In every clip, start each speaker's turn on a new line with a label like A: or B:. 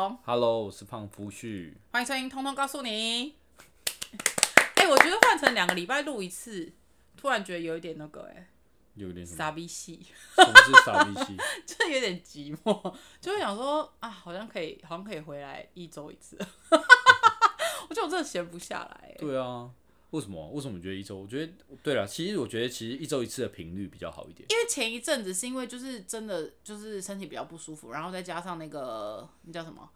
A: 瑶
B: ，Hello，我是胖夫婿。
A: 欢迎收听《通通告诉你》。哎、我觉得换成两个礼拜录一次，突然觉得有一点那个哎、
B: 有点什么？
A: 傻逼戏，
B: 什么是傻逼戏？
A: 就是有点寂寞，就会想说啊，好像可以，好像可以回来一周一次。我觉得我真的闲不下来、欸。
B: 对啊，为什么？为什么你觉得一周？我觉得对了，其实我觉得其实一周一次的频率比较好一点。
A: 因为前一阵子是因为就是真的就是身体比较不舒服，然后再加上那个那叫什么，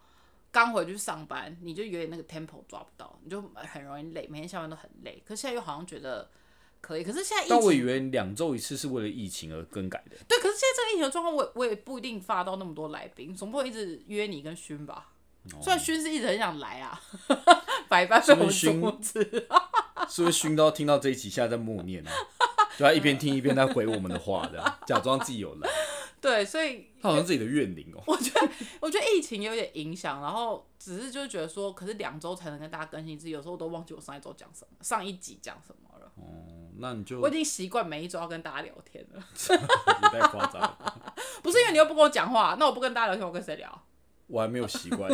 A: 刚回去上班，你就有点那个 tempo 抓不到，你就很容易累，每天下班都很累。可是现在又好像觉得可以，可是现在疫情
B: 但我以为两周一次是为了疫情而更改的。
A: 对，可是现在这个疫情的状况，我也我也不一定发到那么多来宾，总不会一直约你跟勋吧？虽然勋是一直很想来啊，百般被我们
B: 哦是不是
A: 阻止。
B: 是不是熏到听到这一集，现在在默念啊？就他一边听一边在回我们的话的，假装自己有来，
A: 对，所以
B: 他好像自己的怨灵哦、
A: 我觉得，我觉得疫情有点影响，然后只是就是觉得说，可是两周才能跟大家更新一次，有时候我都忘记我上一周讲什么，上一集讲什么了。
B: 哦，那你就
A: 我已经习惯每一周要跟大家聊天了，
B: 你太夸张了，
A: 不是因为你又不跟我讲话，那我不跟大家聊天，我跟谁聊？
B: 我还没有习惯，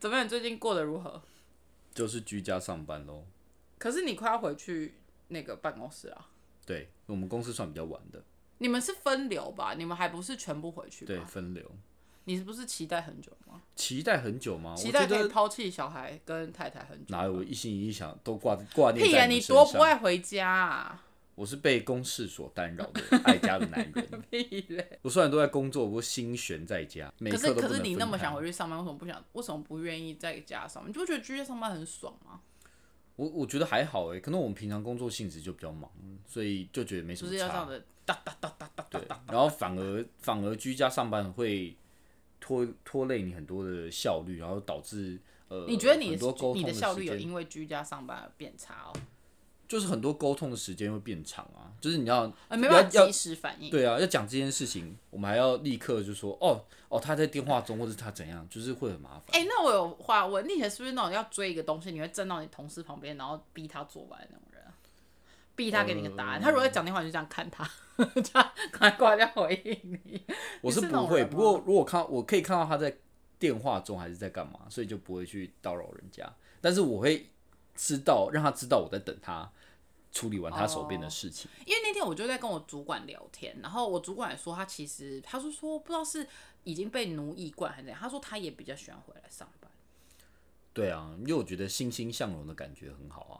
A: 怎么样？你最近过得如何？
B: 就是居家上班喽。
A: 可是你快要回去那个办公室啊？
B: 对我们公司算比较晚的，
A: 你们是分流吧？你们还不是全部回去
B: 对？分流。
A: 你是不是期待很久吗？
B: 期待很久吗？
A: 期待可以抛弃小孩跟太太很久？
B: 哪有一心一意想都挂挂念
A: 屁呀、
B: 在
A: 你多
B: 们身上
A: 不爱回家啊！
B: 我是被公事所干扰的 爱家的男人。
A: 屁嘞！
B: 我虽然都在工作，我心悬在家，每
A: 可是可是你那么想回去上班，为什么不想？为什么不愿意在家上班？你就不觉得居家上班很爽吗？
B: 我我觉得还好哎，可能我们平常工作性质就比较忙，所以就觉得没什么
A: 就是要这样
B: 差。
A: 的哒哒哒哒哒哒
B: 对
A: 哒，
B: 然后反而反而居家上班会拖拖累你很多的效率，然后导致呃，
A: 你觉得你
B: 很多沟通
A: 的你的效率有
B: 时间
A: 因为居家上班而变差哦？
B: 就是很多沟通的时间会变长啊，就是你要
A: 呃，没办法
B: 要
A: 及时反应。
B: 对啊，要讲这件事情，我们还要立刻就说哦哦，他在电话中，或者他怎样，就是会很麻烦。
A: 哎、那我有话问，你以前是不是那种要追一个东西，你会站到你同事旁边，然后逼他做完那种人啊？逼他给你个答案，他如果在讲电话，你就这样看他，这样赶快挂掉回应你。
B: 我是不会，不过如果看我可以看到他在电话中还是在干嘛，所以就不会去叨扰人家。但是我会知道，让他知道我在等他处理完他手边的事情。
A: 因为那天我就在跟我主管聊天，然后我主管也说他其实他是说不知道是已经被奴役惯还是怎样，他说他也比较喜欢回来上班。
B: 对啊，因为我觉得欣欣向荣的感觉很好啊。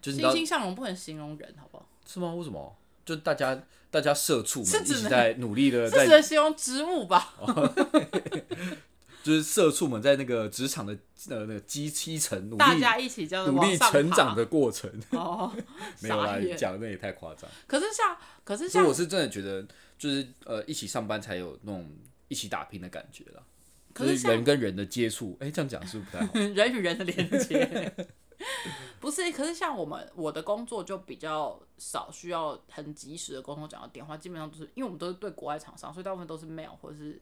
B: 就是
A: 欣欣向荣不能形容人，好不好？
B: 是吗？为什么？就大家大家社畜们一
A: 是只能
B: 起在努力的在，
A: 能形容植物吧？
B: 就是社畜们在那个职场的呃那个基基层努力
A: 大家一起这样
B: 努力成长的过程。
A: 哦，
B: 没有啦
A: 傻，眼
B: 讲那也太夸张。
A: 可是像，可是像
B: 我是真的觉得，就是呃，一起上班才有那种一起打拼的感觉啦。
A: 可
B: 就是人跟人的接触，哎、这样讲是不是不太好？
A: 人与人的连接。不是，可是像我们我的工作就比较少需要很及时的沟通，讲到电话，基本上都是因为我们都是对国外厂商，所以大部分都是 mail 或者是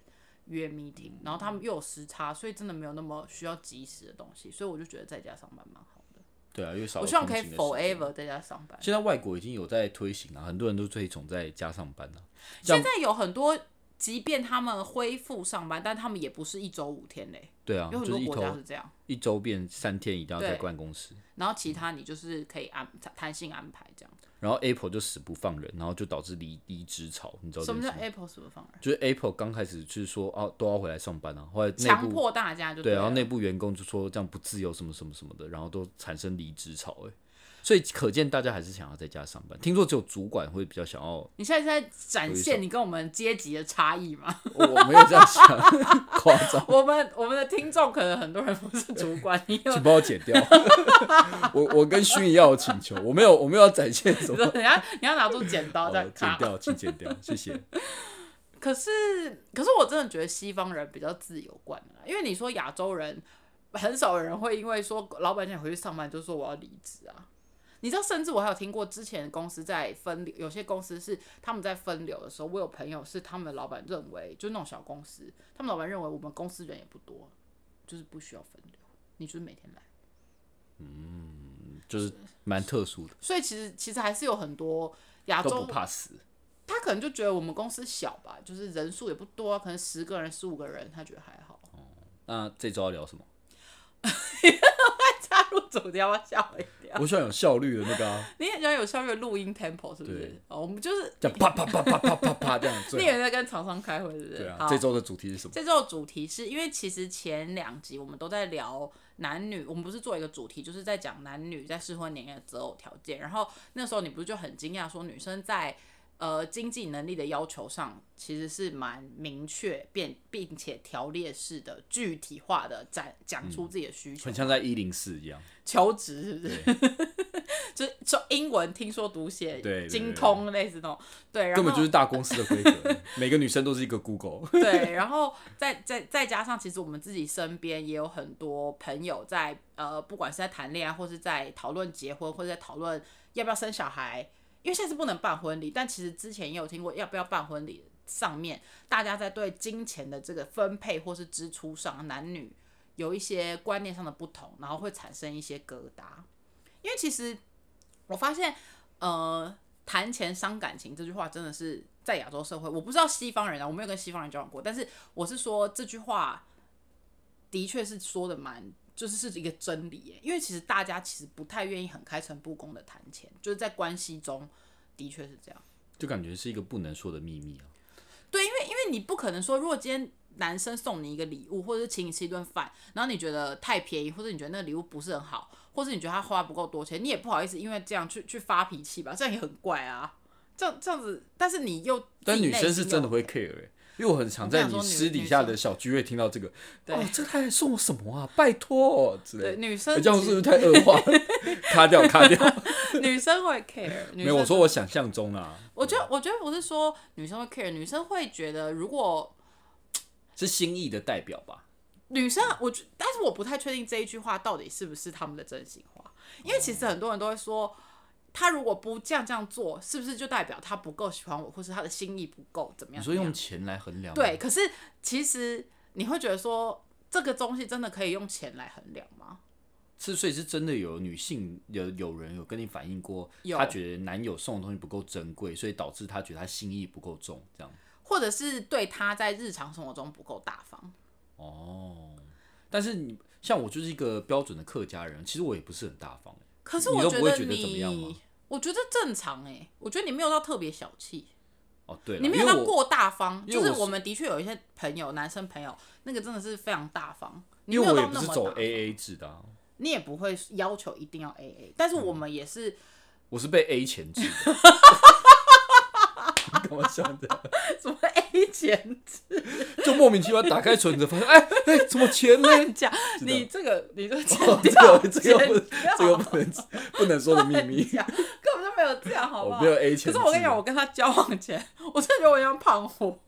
A: 约 meeting，然后他们又有时差，所以真的没有那么需要及时的东西，所以我就觉得在家上班蛮好的。
B: 对啊，因为少
A: 我希望可以 forever 在家上班。
B: 现在外国已经有在推行了，很多人都推崇在家上班了。像
A: 现在有很多，即便他们恢复上班，但他们也不是一周五天嘞，
B: 对啊，
A: 有很多国家是这样。
B: 一周变三天，一定要在办公室。
A: 然后其他你就是可以安弹性安排这样。
B: 然后 Apple 就死不放人，然后就导致离离职潮，你知道这
A: 什么叫？Apple 死不放人？
B: 就是 Apple 刚开始就是说啊都要回来上班啊，后来内部
A: 强迫大家就
B: 对，然后内部员工就说这样不自由什么什么什么的，然后都产生离职潮哎，所以可见大家还是想要在家上班。听说只有主管会比较想要，
A: 你现在是在展现你跟我们阶级的差异吗？
B: 我 我没有这样想，夸张，
A: 我们我们的听众可能很多人不是主管，你有
B: 请帮我剪掉。我我跟薰一样有请求，我没有我没有要展现什么，
A: 你要你要拿出剪刀在
B: 哦，剪。掉，请剪掉，谢谢。
A: 可是可是我真的觉得西方人比较自由惯了，因为你说亚洲人很少有人会因为说老板叫你回去上班就说我要离职啊。你知道，甚至我还有听过之前公司在分流，有些公司是他们在分流的时候，我有朋友是他们的老板认为，就是那种小公司，他们老板认为我们公司人也不多，就是不需要分流，你就是每天来。
B: 嗯就是蛮特殊的，
A: 所以其实其实还是有很多亚
B: 都
A: 洲
B: 不怕死。
A: 他可能就觉得我们公司小吧，就是人数也不多啊，可能十个人、十五个人，他觉得还好。
B: 哦那这周要聊什么？
A: 加入主题要不要吓我一跳？
B: 我喜欢有效率的那个啊，
A: 你很喜欢有效率的录音 tempo 是不是？哦，我们就是
B: 这样 啪啪啪啪啪啪啪这样。
A: 你也在跟厂商开会是不是？
B: 对啊，这周的主题是什么？
A: 这周的主题是因为其实前两集我们都在聊男女，我们不是做一个主题，就是在讲男女在适婚年龄的择偶条件。然后那时候你不是就很惊讶说女生在呃经济能力的要求上其实是蛮明确，并并且条列式的具体化的展讲出自己的需求，
B: 很像在一零四一样。
A: 求职是不是？就是说英文听说读写
B: 对
A: 精通类似那种，对，然后
B: 根本就是大公司的规格，每个女生都是一个 Google。
A: 对，然后再再再加上，其实我们自己身边也有很多朋友在呃，不管是在谈恋爱，或是在讨论结婚，或者在讨论要不要生小孩，因为现在是不能办婚礼，但其实之前也有听过要不要办婚礼，上面大家在对金钱的这个分配或是支出上，男女有一些观念上的不同，然后会产生一些疙瘩。因为其实我发现，呃，谈钱伤感情这句话真的是在亚洲社会，我不知道西方人啊，我没有跟西方人交往过，但是我是说这句话的确是说的蛮，就是是一个真理耶。因为其实大家其实不太愿意很开诚布公的谈钱，就是在关系中的确是这样。
B: 就感觉是一个不能说的秘密啊。
A: 对，因为因为你不可能说，如果今天男生送你一个礼物，或者是请你吃一顿饭，然后你觉得太便宜，或者你觉得那个礼物不是很好，或者你觉得他花不够多钱，你也不好意思因为这样去去发脾气吧，这样也很怪啊。这样这样子，但是你又
B: 但女生是真的会 care 哎、因为我很常在你私底下的小聚会听到这个，哦，这他还送我什么啊？拜托之类的，
A: 女生
B: 这样是不是太恶化 了？卡掉卡掉，
A: 女生会 care，
B: 没有，我说我想象中啊，
A: 我觉得我觉得不是说女生会 care，女生会觉得如果
B: 是心意的代表吧？
A: 女生，我觉，但是我不太确定这一句话到底是不是他们的真心话，因为其实很多人都会说，他如果不这样这样做，是不是就代表他不够喜欢我，或是他的心意不够怎么样？
B: 你说用钱来衡量？
A: 对，可是其实你会觉得说，这个东西真的可以用钱来衡量吗？
B: 是，所以是真的有女性有有人有跟你反映过，
A: 有
B: 她觉得男友送的东西不够珍贵，所以导致她觉得她心意不够重，这样。
A: 或者是对她在日常生活中不够大方？
B: 哦，但是你像我就是一个标准的客家人，其实我也不是很大方。
A: 可是我觉得
B: 都不会觉得怎么样吗
A: 你，我觉得正常哎、我觉得你没有到特别小气。
B: 哦，对了，
A: 你没有到过大方，就是我们的确有一些朋友，男生朋友，那个真的是非常大方。你
B: 因
A: 没有
B: 为我也不是走
A: 到那么大
B: A A 制的、啊，
A: 你也不会要求一定要 A A，但是我们也是
B: 我是被 A 钱制的。我想的？
A: 什么 A 钱
B: 就莫名其妙打开存折，发现哎哎，怎么钱呢？
A: 讲，你这个你这个剪
B: 哦，这，个这个不这个不能不能说的秘密。
A: 根本就没有这样，好不好？
B: 我没有 A 钱。
A: 可是我跟你讲，我跟他交往前，我真的觉得我像胖虎。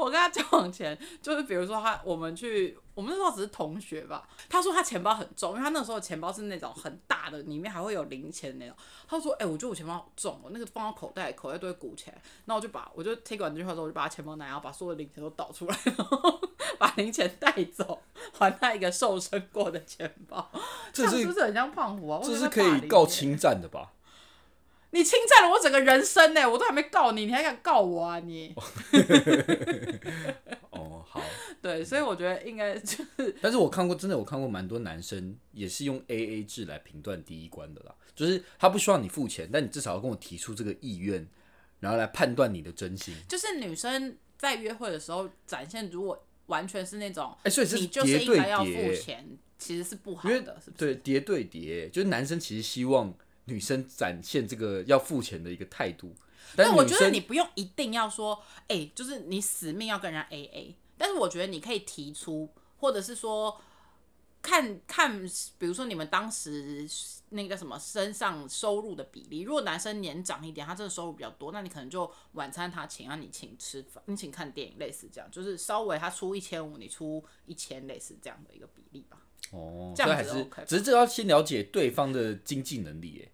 A: 我跟他交往前，就是比如说他，我们去，我们那时候只是同学吧。他说他钱包很重，因为他那时候钱包是那种很大的，里面还会有零钱那种。他说：“哎、我觉得我钱包好重哦，那个放到口袋，口袋都会鼓起来。”然后我就把，我就 take 完这句话之后，我就把他钱包拿，然后把所有的零钱都倒出来，然后 把零钱带走，还他一个瘦身过的钱包。
B: 这是
A: 不是很像胖虎啊？
B: 这是可以告侵占的吧？
A: 你侵占了我整个人生呢，我都还没告你，你还敢告我啊你？
B: 哦，好。
A: 对，所以我觉得应该就是
B: 但是我看过，真的我看过蛮多男生也是用 A A 制来评断第一关的啦，就是他不需要你付钱，但你至少要跟我提出这个意愿，然后来判断你的真心。
A: 就是女生在约会的时候展现，如果完全是那种
B: 哎、所以
A: 你
B: 是
A: 就是应
B: 叠对
A: 该要付
B: 叠，
A: 钱，其实是不好的，是不是？
B: 对叠对叠，就是男生其实希望女生展现这个要付钱的一个态度，但
A: 但我觉得你不用一定要说，哎、就是你死命要跟人家 A A，但是我觉得你可以提出，或者是说看看，比如说你们当时那个什么身上收入的比例，如果男生年长一点，他真的收入比较多，那你可能就晚餐他请，让你请吃饭，你请看电影，类似这样，就是稍微他出一千五，你出一千，类似这样的一个比例吧。
B: 哦，
A: 这样子 OK
B: 只是这要先了解对方的经济能力，哎，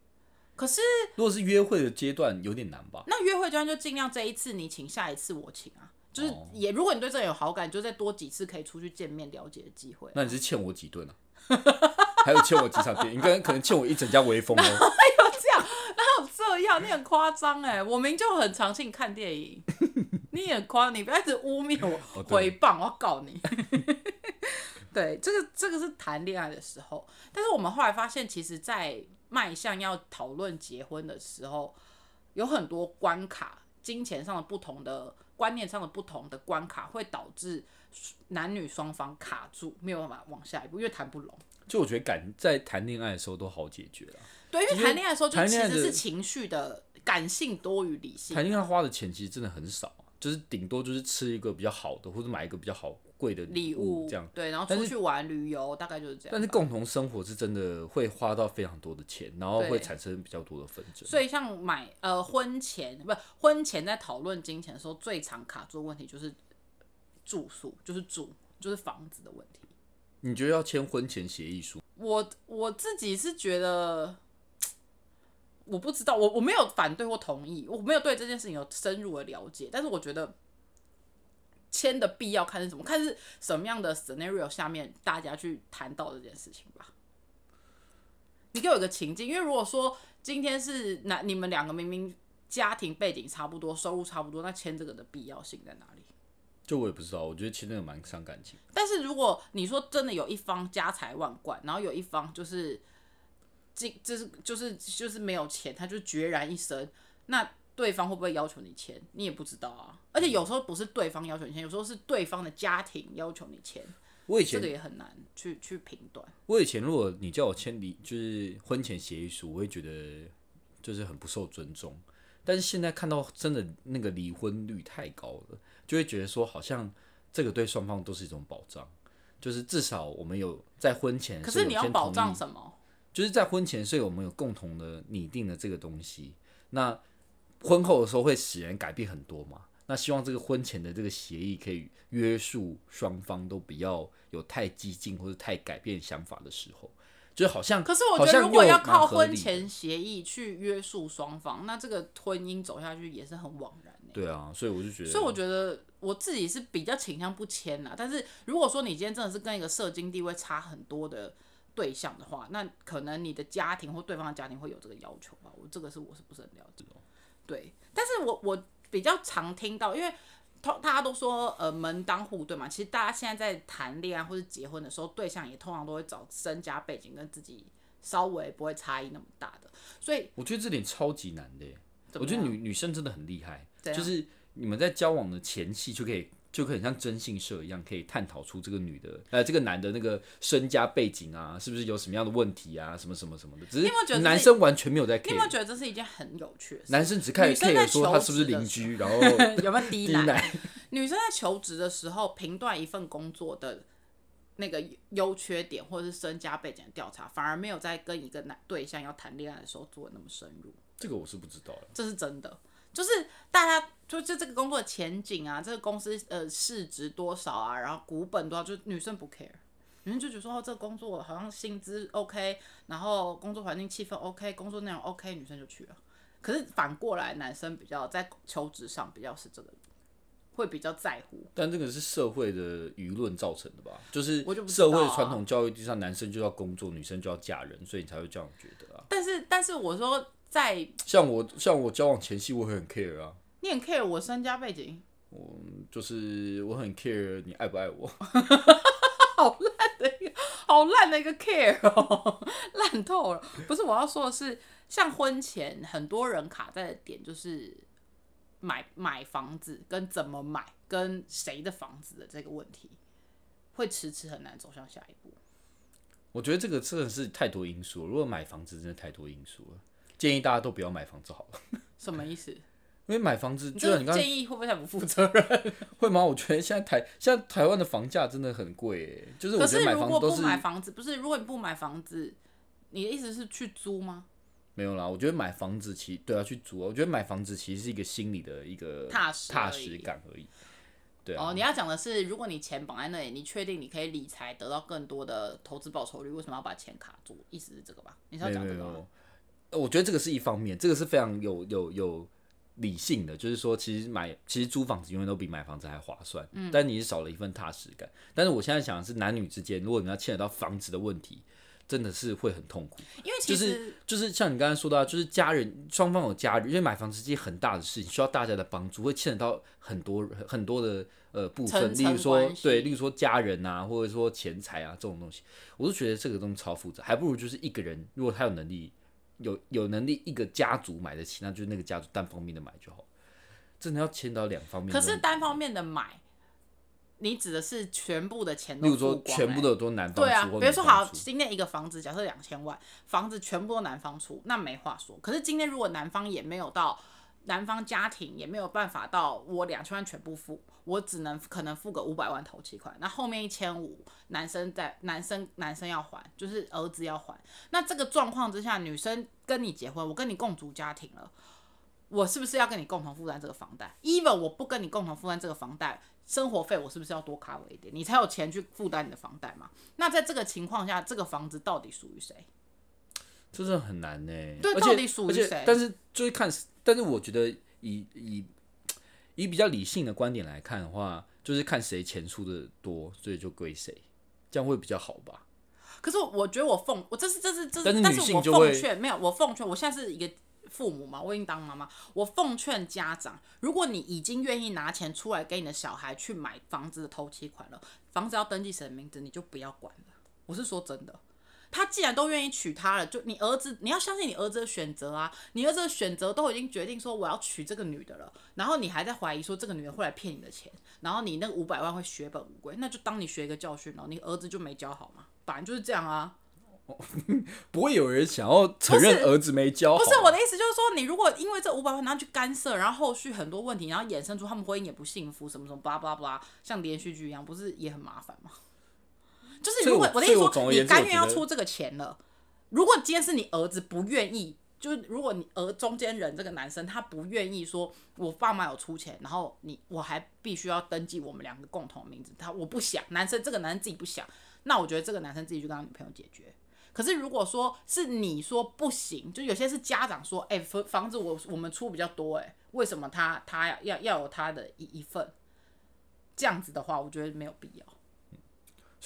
A: 可是
B: 如果是约会的阶段有点难吧？
A: 那约会阶段就尽量这一次你请，下一次我请啊。就是
B: 哦
A: 也，如果你对这个人有好感，就再多几次可以出去见面了解的机会啊。
B: 那你是欠我几顿啊？还有欠我几场电影？你可能可能欠我一整家威风 哦。
A: 这样，哪有这样？你很夸张哎！我明明就很常请你看电影，你也很夸，你不要一直污蔑我、
B: 哦对
A: 诽谤，我要告你。对，这个这个是谈恋爱的时候，但是我们后来发现，其实，在迈向要讨论结婚的时候，有很多关卡，金钱上的不同的观念上的不同的关卡，会导致男女双方卡住，没有办法往下一步，因为谈不拢。
B: 就我觉得感在谈恋爱的时候都好解决了。
A: 对，因为谈恋爱的时候，就其实是情绪的感性多于理性。
B: 谈恋爱花的钱其实真的很少啊，就是顶多就是吃一个比较好的，或者买一个比较好贵的
A: 礼物
B: 物这样。
A: 对，然后出去玩旅游，大概就是这样。
B: 但是共同生活是真的会花到非常多的钱，然后会产生比较多的纷争。
A: 所以像买呃婚前不婚前在讨论金钱的时候，最常卡住的问题就是住宿，就是住就是房子的问题。
B: 你觉得要签婚前协议书？
A: 我我自己是觉得，我不知道，我我没有反对或同意，我没有对这件事情有深入的了解，但是我觉得签的必要看是什么，看是什么样的 scenario 下面大家去谈到这件事情吧。你给我一个情境，因为如果说今天是那你们两个明明家庭背景差不多，收入差不多，那签这个的必要性在哪里？
B: 就我也不知道，我觉得签那个蛮伤感情。
A: 但是如果你说真的有一方家财万贯，然后有一方就是这就是就是就是没有钱，他就决然一生，那对方会不会要求你签？你也不知道啊。而且有时候不是对方要求你签，有时候是对方的家庭要求你签，
B: 我以前这
A: 个也很难去去评断。
B: 我以前如果你叫我签离就是婚前协议书，我会觉得就是很不受尊重。但是现在看到真的那个离婚率太高了，就会觉得说好像这个对双方都是一种保障，就是至少我们有在婚前
A: 可是你要保障什么？
B: 就是在婚前，所以我们有共同的拟定的这个东西。那婚后的时候会使人改变很多嘛？那希望这个婚前的这个协议可以约束双方都不要有太激进或者太改变想法的时候，就好像
A: 可是我觉得如果要靠婚前协议去约束双方，那这个婚姻走下去也是很枉然欸
B: 对啊，所以我就觉得，
A: 所以我觉得我自己是比较倾向不签啦。但是如果说你今天真的是跟一个社经地位差很多的对象的话，那可能你的家庭或对方的家庭会有这个要求吧。我这个是我是不是很了解？对，但是我我比较常听到，因为通大家都说呃门当户对嘛，其实大家现在在谈恋爱或者结婚的时候，对象也通常都会找身家背景跟自己稍微不会差异那么大的，所以
B: 我觉得这点超级难的我觉得女女生真的很厉害，就是你们在交往的前期就可以。就可以很像征信社一样，可以探讨出这个女的，呃，这个男的那个身家背景啊，是不是有什么样的问题啊，什么什么什么的。只
A: 是
B: 是男生完全没有在
A: 你有没有觉得这是一件很有趣的事？
B: 男生只看
A: 女生在
B: care 说他是不是邻居，然后
A: 有没有低奶？
B: 低奶。
A: 女生在求职的时候，评断一份工作的那个优缺点或者是身家背景的调查，反而没有在跟一个男对象要谈恋爱的时候做的那么深入，
B: 这个我是不知道的。
A: 这是真的。就是大家就就这个工作的前景啊，这个公司呃市值多少啊，然后股本多少，就女生不 care，女生就觉得说哦这个工作好像薪资 OK，然后工作环境气氛 OK，工作内容 OK，女生就去了。可是反过来，男生比较在求职上比较是这个，会比较在乎。
B: 但这个是社会的舆论造成的吧？就是社会传统教育地上，男生就要工作，女生就要嫁人，所以你才会这样觉得啊。
A: 但是但是我说在
B: 像我像我交往前夕，我会很 care 啊，
A: 你很 care 我身家背景，我
B: 就是我很 care 你爱不爱我。
A: 好烂的一个好烂的一个 care 哦，烂透了。不是我要说的是，像婚前很多人卡在的点就是买买房子跟怎么买跟谁的房子的这个问题，会迟迟很难走向下一步。
B: 我觉得这个真的是太多因素了。如果买房子真的太多因素了，建议大家都不要买房子好了。
A: 什么意思？
B: 因为买房子，就像你刚刚
A: 建议会不会太不负责任？
B: 会吗？我觉得现在台现在台湾的房价真的很贵耶，就是
A: 可
B: 我觉得买
A: 是如果不买房子，不是如果你不买房子，你的意思是去租吗？
B: 没有啦。我觉得买房子其对啊去租啊，我觉得买房子其实是一个心理的一个
A: 踏实
B: 踏实感而已。对啊，
A: 哦，你要讲的是，如果你钱绑在那里，你确定你可以理财得到更多的投资报酬率，为什么要把钱卡住？意思是这个吧？你是要讲这个吗？
B: 有，呃我觉得这个是一方面，这个是非常有有有理性的，就是说其实买其实租房子永远都比买房子还划算，嗯，但你是少了一份踏实感。但是我现在想的是男女之间，如果你要牵扯到房子的问题，真的是会很痛苦。
A: 因为其
B: 就
A: 实、
B: 是就是像你刚才说到，就是家人双方有家人，因为买房子是件很大的事情，需要大家的帮助，会牵扯到很多很多的呃部分，例如说对，例如说家人啊，或者说钱财啊这种东西，我都觉得这个东西超复杂，还不如就是一个人，如果他有能力，有有能力一个家族买得起，那就是那个家族单方面的买就好，真的要牵到两方面
A: 可。是单方面的买，你指的是全部的钱
B: 例如说
A: 都付光、欸
B: 全部都都男方
A: 对啊比如说好，今天一个房子假设两千万，房子全部都男方出，那没话说。可是今天如果男方也没有到，男方家庭也没有办法到我两千万全部付，我只能可能付个五百万头期款，那后面一千五男生在男生男生要还，就是儿子要还。那这个状况之下，女生跟你结婚，我跟你共组家庭了。我是不是要跟你共同负担这个房贷？even 我不跟你共同负担这个房贷，生活费我是不是要多 cover 一点，你才有钱去负担你的房贷嘛？那在这个情况下，这个房子到底属于谁？
B: 这真的很难呢。
A: 对到底属于谁
B: 但是就是看，但是我觉得以以以比较理性的观点来看的话，就是看谁钱出的多，所以就归谁，这样会比较好吧？
A: 可是我觉得我奉我这是这是这是，
B: 但是
A: 我奉劝没有，我奉劝，我现在是一个父母嘛，我已经当妈妈，我奉劝家长，如果你已经愿意拿钱出来给你的小孩去买房子的头期款了，房子要登记谁的名字，你就不要管了。我是说真的。他既然都愿意娶她了，就你儿子，你要相信你儿子的选择啊！你儿子的选择都已经决定说我要娶这个女的了，然后你还在怀疑说这个女的会来骗你的钱，然后你那五百万会血本无归，那就当你学一个教训了，你儿子就没教好嘛，反正就是这样啊。
B: 不会有人想要承认儿子没教好。
A: 不是我的意思，就是说，你如果因为这五百万然后去干涉，然后后续很多问题，然后衍生出他们婚姻也不幸福，什么什么巴拉巴拉巴拉，像连续剧一样，不是也很麻烦吗？就是如果
B: 我
A: 的意思说，你甘愿要出这个钱了，如果今天是你儿子不愿意，就是如果你儿中间人这个男生他不愿意说，我爸妈有出钱，然后你我还必须要登记我们两个共同名字，他我不想，男生这个男生自己不想，那我觉得这个男生自己去跟他女朋友解决。可是如果说是你说不行，就有些是家长说，哎、房房子我我们出比较多、哎，为什么他他要要要有他的一一份？这样子的话，我觉得没有必要。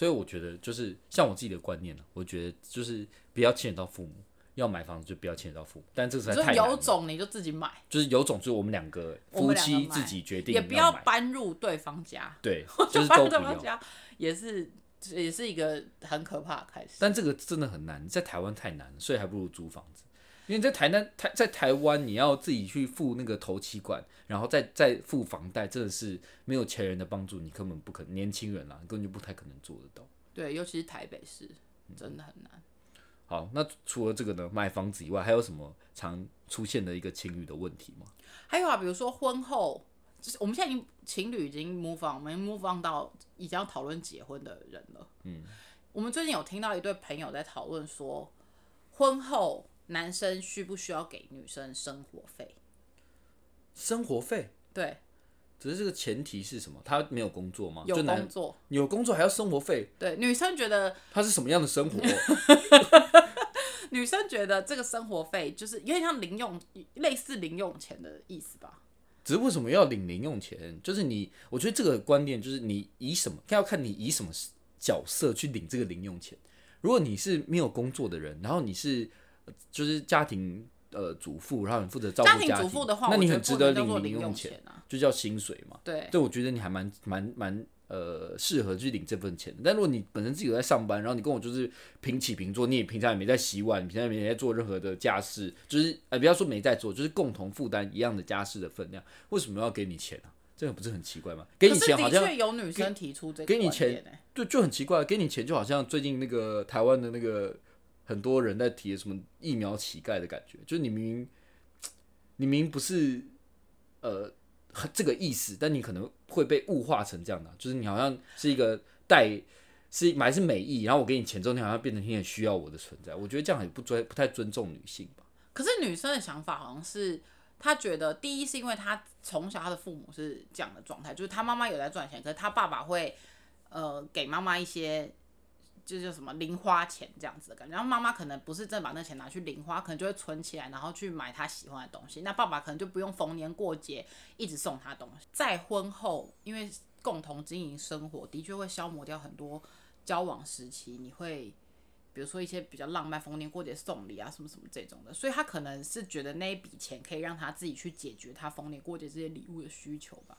B: 所以我觉得就是像我自己的观念呢，我觉得就是不要牵扯到父母，要买房子就不要牵扯到父母，但这个实在
A: 就有。种你就自己买，
B: 就是有种，就是我们两个夫妻自己决定
A: 也不
B: 要
A: 搬入对方家，
B: 对，就是
A: 搬
B: 都不要。
A: 入对方家也是也是一个很可怕的开始。
B: 但这个真的很难，在台湾太难了，所以还不如租房子。因为在台南台在台湾，你要自己去付那个头期款，然后再再付房贷，真的是没有钱人的帮助，你根本不可能。年轻人啦，你根本就不太可能做得到。
A: 对，尤其是台北市，真的很难。
B: 好，那除了这个呢，买房子以外，还有什么常出现的一个情侣的问题吗？
A: 还有啊，比如说婚后，就是我们现在已经情侣已经 move on，我们 move on 到已经要讨论结婚的人了。嗯，我们最近有听到一对朋友在讨论说，婚后男生需不需要给女生生活费？
B: 生活费，
A: 对，
B: 只是这个前提是什么？他没有工作吗？
A: 有工作，
B: 有工作还要生活费，
A: 对，女生觉得
B: 他是什么样的生活？
A: 女生觉得这个生活费就是有点像零用，类似零用钱的意思吧？
B: 只是为什么要领零用钱？就是你，我觉得这个观念就是你以什么，要看你以什么角色去领这个零用钱。如果你是没有工作的人，然后你是呃就是家庭呃主妇，然后你负责照顾
A: 家庭
B: 庭
A: 主妇的话，
B: 那你很值得
A: 领零
B: 领用钱，
A: 啊。
B: 就叫薪水嘛。
A: 对，
B: 对，我觉得你还蛮蛮蛮呃适合去领这份钱。但如果你本身自己有在上班，然后你跟我就是平起平坐，你也平常也没在洗碗，平常也没在做任何的家事，就是呃不要说没在做，就是共同负担一样的家事的分量，为什么要给你钱啊？这个不是很奇怪吗？给你钱好像
A: 有女生提出这个
B: 给你钱
A: 欸
B: 就就很奇怪，给你钱就好像最近那个台湾的那个很多人在提什么疫苗乞丐的感觉，就是你明明 你明明不是呃这个意思，但你可能会被物化成这样的，就是你好像是一个带是买是美意，然后我给你钱之后，你好像变成你很需要我的存在，我觉得这样也不尊不太尊重女性吧。
A: 可是女生的想法好像是，她觉得第一是因为她从小她的父母是这样的状态，就是她妈妈有在赚钱，可是她爸爸会呃给妈妈一些。就是叫什么零花钱这样子的感觉，然后妈妈可能不是真把那钱拿去零花，可能就会存起来，然后去买她喜欢的东西。那爸爸可能就不用逢年过节一直送她东西。在婚后，因为共同经营生活，的确会消磨掉很多交往时期你会比如说一些比较浪漫、逢年过节送礼啊，什么什么这种的，所以他可能是觉得那一笔钱可以让他自己去解决他逢年过节这些礼物的需求吧，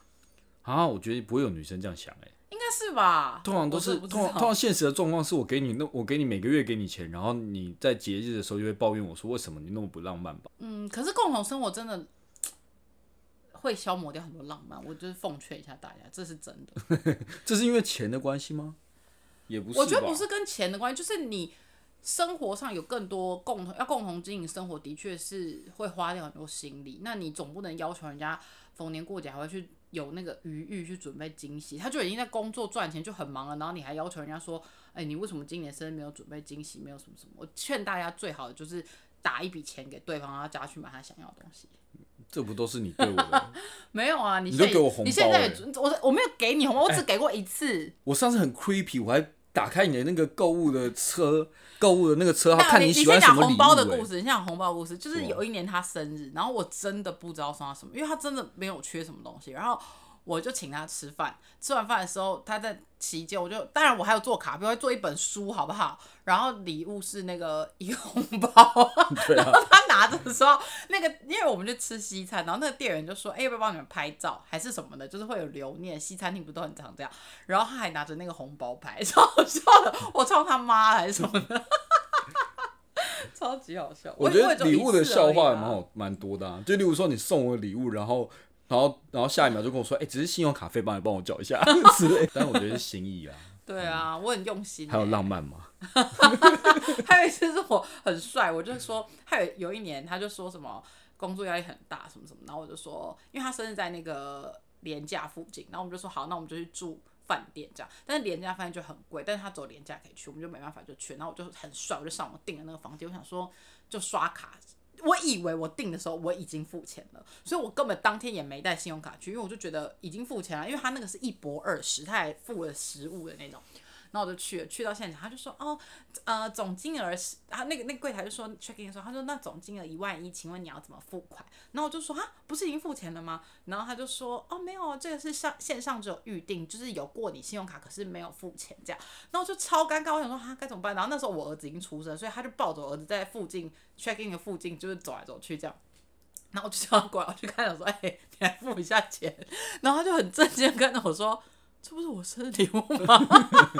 B: 啊，我觉得不会有女生这样想哎、
A: 应该是吧？
B: 通常都是通常通常现实的状况是我给你那我给你每个月给你钱，然后你在节日的时候就会抱怨我说为什么你那么不浪漫吧？
A: 嗯，可是共同生活真的会消磨掉很多浪漫，我就是奉劝一下大家，这是真的。
B: 这是因为钱的关系吗？也不是，
A: 我觉得不是跟钱的关系，就是你生活上有更多共同要共同经营生活，的确是会花掉很多心力。那你总不能要求人家逢年过节还会去有那个余裕去准备惊喜，他就已经在工作赚钱就很忙了，然后你还要求人家说，哎、你为什么今年生日没有准备惊喜，没有什么什么？我劝大家最好的就是打一笔钱给对方，让他叫他去买他想要的东西。
B: 这不都是你对我的？
A: 没有啊，你
B: 都给我红包
A: 你现在我我没有给你红包，我只给过一次。
B: 我上次很 creepy，我还打开你的那个购物的车，购物的那个车他
A: 看你
B: 看喜
A: 先讲红
B: 欢什么礼物、欸
A: 包的故事，你先讲红包故事，就是有一年他生日，然后我真的不知道送他什么，因为他真的没有缺什么东西，然后我就请他吃饭，吃完饭的时候他在期间，我就当然我还有做卡片，我会做一本书，好不好？然后礼物是那个一个红包，
B: 然后，
A: 他拿着的时候，那个因为我们就吃西餐，然后那个店员就说：“哎、要不要帮你们拍照，还是什么的？就是会有留念。西餐厅不都很常这样？”然后他还拿着那个红包拍，超好笑的，我操他妈还是什么的，超级好笑。
B: 我觉得礼物的笑话蛮好蛮多的、啊，就例如说你送我礼物，然后然后然后下一秒就跟我说，哎、只是信用卡费，帮你帮我缴一下 之类。但我觉得是心意啊，
A: 对啊，我很用心欸、
B: 还有浪漫吗，
A: 还有一次是我很帅，我就说，还有有一年他就说什么工作压力很大什么什么，然后我就说，因为他生日在那个廉价附近，然后我们就说好，那我们就去住饭店这样，但是廉价饭店就很贵，但是他走廉价可以去，我们就没办法就去，然后我就很帅，我就上网订了那个房间，我想说就刷卡。我以为我订的时候我已经付钱了，所以我根本当天也没带信用卡去，因为我就觉得已经付钱了，因为他那个是一博二十，他还付了食物的那种。然后我就去了，去到现场，他就说，哦，呃，总金额是，他那个那个柜台就说 check in 的时候，他说那总金额一万一，请问你要怎么付款？然后我就说啊，不是已经付钱了吗？然后他就说，哦，没有，这个是上线上只有预定，就是有过你信用卡，可是没有付钱这样。然后我就超尴尬，我想说哈该怎么办？然后那时候我儿子已经出生，所以他就抱着我儿子在附近 check in 的附近就是走来走去这样。然后我就叫他过来，我就看他说，哎、你来付一下钱。然后他就很震惊地看着我说，这不是我生日礼物吗？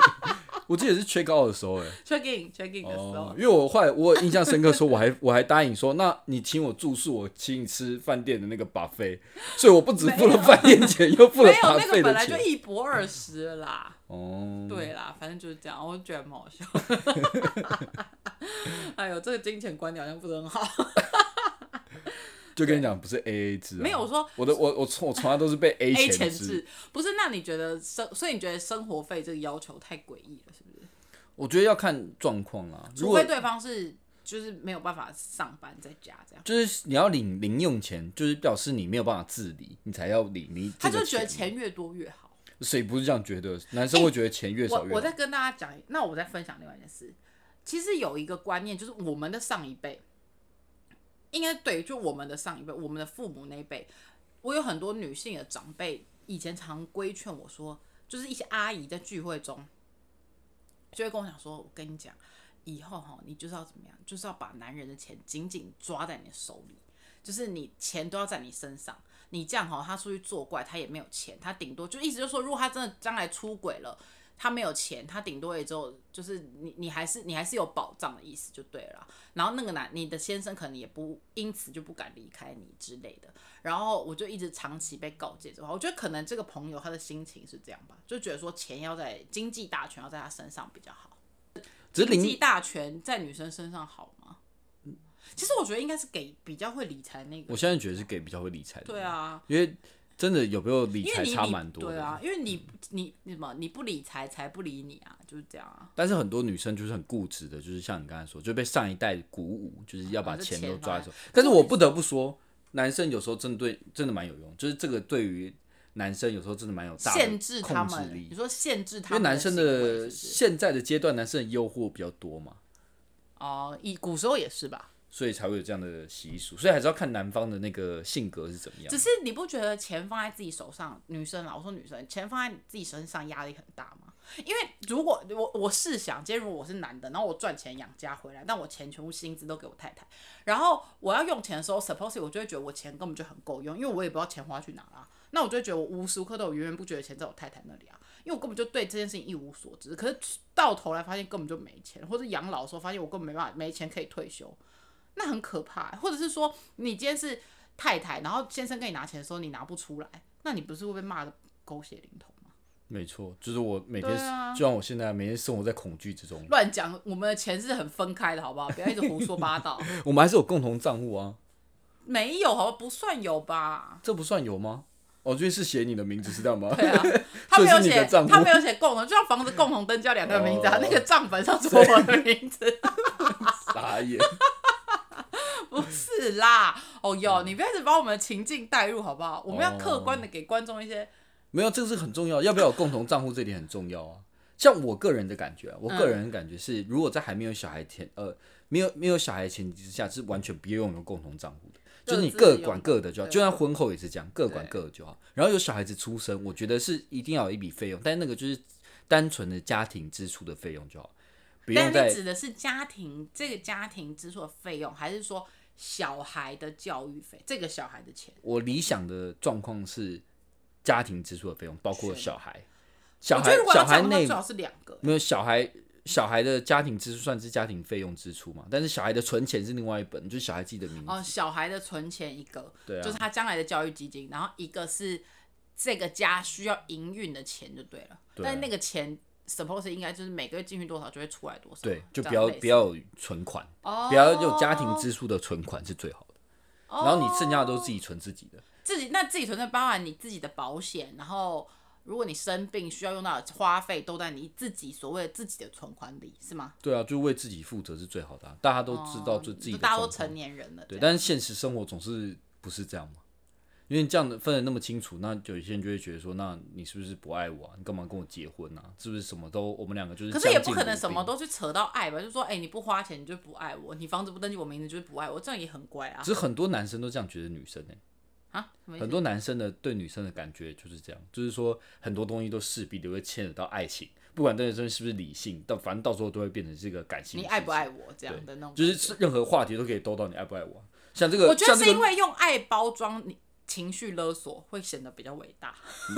B: 我记得是缺高的时候、哎。
A: check in check in 的时候，
B: 哦，因为我后来我印象深刻，说我还 我还答应说，那你请我住宿，我请你吃饭店的那个 buffet，所以我不止付了饭店钱，又付了
A: 没有那
B: buffet
A: 个本来就。一博二十啦。
B: 哦，
A: 对啦，反正就是这样，我就觉得蛮好笑。哎呦，这个金钱观念好像不是很好。
B: 就跟你讲，不是 A A 制、啊，
A: 没有我说
B: 我的我我从我从来都是被 A
A: A
B: 钱制。
A: 钱制不是？那你觉得生，所以你觉得生活费这个要求太诡异了，是不是？
B: 我觉得要看状况啦，
A: 除非对方是就是没有办法上班在家这样，
B: 就是你要领零用钱，就是表示你没有办法自理，你才要领你
A: 他就觉得
B: 钱。
A: 越多越好。
B: 谁不是这样觉得？男生会觉得钱越少越好。
A: 我我再跟大家讲，那我再分享另外一件事。其实有一个观念，就是我们的上一辈，应该对，就我们的上一辈，我们的父母那一辈，我有很多女性的长辈，以前常规劝我说，就是一些阿姨在聚会中，就会跟我讲说，我跟你讲，以后哈，你就是要怎么样，就是要把男人的钱紧紧抓在你的手里，就是你钱都要在你身上。你这样哈，他出去作怪，他也没有钱，他顶多就意思就是说，如果他真的将来出轨了，他没有钱，他顶多也只有就是你你还是你还是有保障的意思就对了。然后那个男你的先生可能也不因此就不敢离开你之类的。然后我就一直长期被告诫这话，我觉得可能这个朋友他的心情是这样吧，就觉得说钱要在经济大权要在他身上比较好。经济，大权在女生身上好吗？其实我觉得应该是给比较会理财那个。
B: 我现在觉得是给比较会理财的。
A: 对，啊，
B: 因为真的有没有理财差蛮多的。
A: 对啊，因为你你你什么你不理财，财不理你啊，就是这样啊。
B: 但是很多女生就是很固执的，就是像你刚才说，就被上一代鼓舞，就是要把钱都抓在手。但是我不得不说，男生有时候真的对真的蛮有用，就是这个对于男生有时候真的蛮有
A: 限制他们，
B: 力
A: 你。说限制他们
B: 为男生的现在的阶段，男生的诱惑比较多嘛，
A: 哦，以古时候也是吧？
B: 所以才会有这样的习俗。所以还是要看男方的那个性格是怎么样
A: 只。是你不觉得钱放在自己手上，女生啦，我说女生，钱放在自己身上压力很大吗？因为如果我我试想，今天如果我是男的，然后我赚钱养家回来，但我钱全部薪资都给我太太，然后我要用钱的时候，suppose 我就会觉得我钱根本就很够用，因为我也不知道钱花去哪啦。那我就会觉得我无时无刻都有源源不绝的钱在我太太那里啊，因为我根本就对这件事情一无所知。可是到头来发现根本就没钱，或者养老的时候发现我根本没办法没钱可以退休，那很可怕。或者是说你今天是太太，然后先生跟你拿钱的时候你拿不出来，那你不是会被骂的狗血淋头吗？
B: 没错，就是我每天，
A: 啊
B: 就像我现在每天生活在恐惧之中。
A: 乱讲，我们的钱是很分开的，好不好？不要一直胡说八道。
B: 我们还是有共同账户啊，
A: 没有，好吧，不算有吧？
B: 这不算有吗？哦，就是写你的名字是这样吗？
A: 对啊，他没有写他没有写共同，就像房子共同登记要两个名字啊，
B: 哦
A: 那个账本上是我的名字，
B: 傻眼。
A: 不是啦。哦哟，你不要一直把我们的情境带入好不好？我们要客观的给观众一些，
B: 没有，这个是很重要，要不要有共同账户这点很重要啊。像我个人的感觉啊，我个人的感觉是，如果在还没有小孩前，呃，没有没有小孩前提之下，是完全不用有共同账户的，就是你各管各的就好，就算婚后也是这样，各管各的就好。然后有小孩子出生，我觉得是一定要有一笔费用，但那个就是单纯的家庭支出的费用就好，不用
A: 但你指的是家庭这个家庭支出的费用，还是说小孩的教育费？这个小孩的钱？
B: 我理想的状况是家庭支出的费用，包括小孩，小
A: 我觉
B: 孩小孩内
A: 最好是两个。
B: 没有小孩，小孩的家庭支出算是家庭费用支出嘛？但是小孩的存钱是另外一本，就是小孩自己的名字。
A: 哦，小孩的存钱一个，
B: 对啊
A: 就是他将来的教育基金，然后一个是这个家需要营运的钱就对了。但是那个钱 suppose 应该就是每个月进去多少就会出来多少。
B: 对，就
A: 这样类似
B: 不要不要有存款，
A: 哦，
B: 不要有家庭支出的存款是最好的。
A: 哦，
B: 然后你剩下的都是自己存自己的。
A: 自己那自己存的包含你自己的保险，然后如果你生病需要用到的花费都在你自己所谓自己的存款里，是吗？
B: 对啊，就为自己负责是最好的啊、大家都知道就自己
A: 大家都成年人了，
B: 对，但是现实生活总是不是这样嘛？因为这样的分的那么清楚，那就有些人就会觉得说，那你是不是不爱我啊？你干嘛跟我结婚啊？是不是什么都我们两个就是？
A: 可是也不可能什么。都去扯到爱吧，就说哎、你不花钱你就不爱我，你房子不登记我名字就是不爱我，这样也很乖啊
B: 只是很多男生都这样觉得女生呢、
A: 啊！
B: 很多男生的对女生的感觉就是这样，就是说很多东西都势必都会牵扯到爱情，不管这个东西是不是理性，但反正到时候都会变成是一个感性。
A: 你爱不爱？我这样的那种，
B: 就是任何话题都可以兜到你爱不爱我啊。像这个，
A: 我觉得是因为用爱包装你情绪勒索，会显得比较伟大。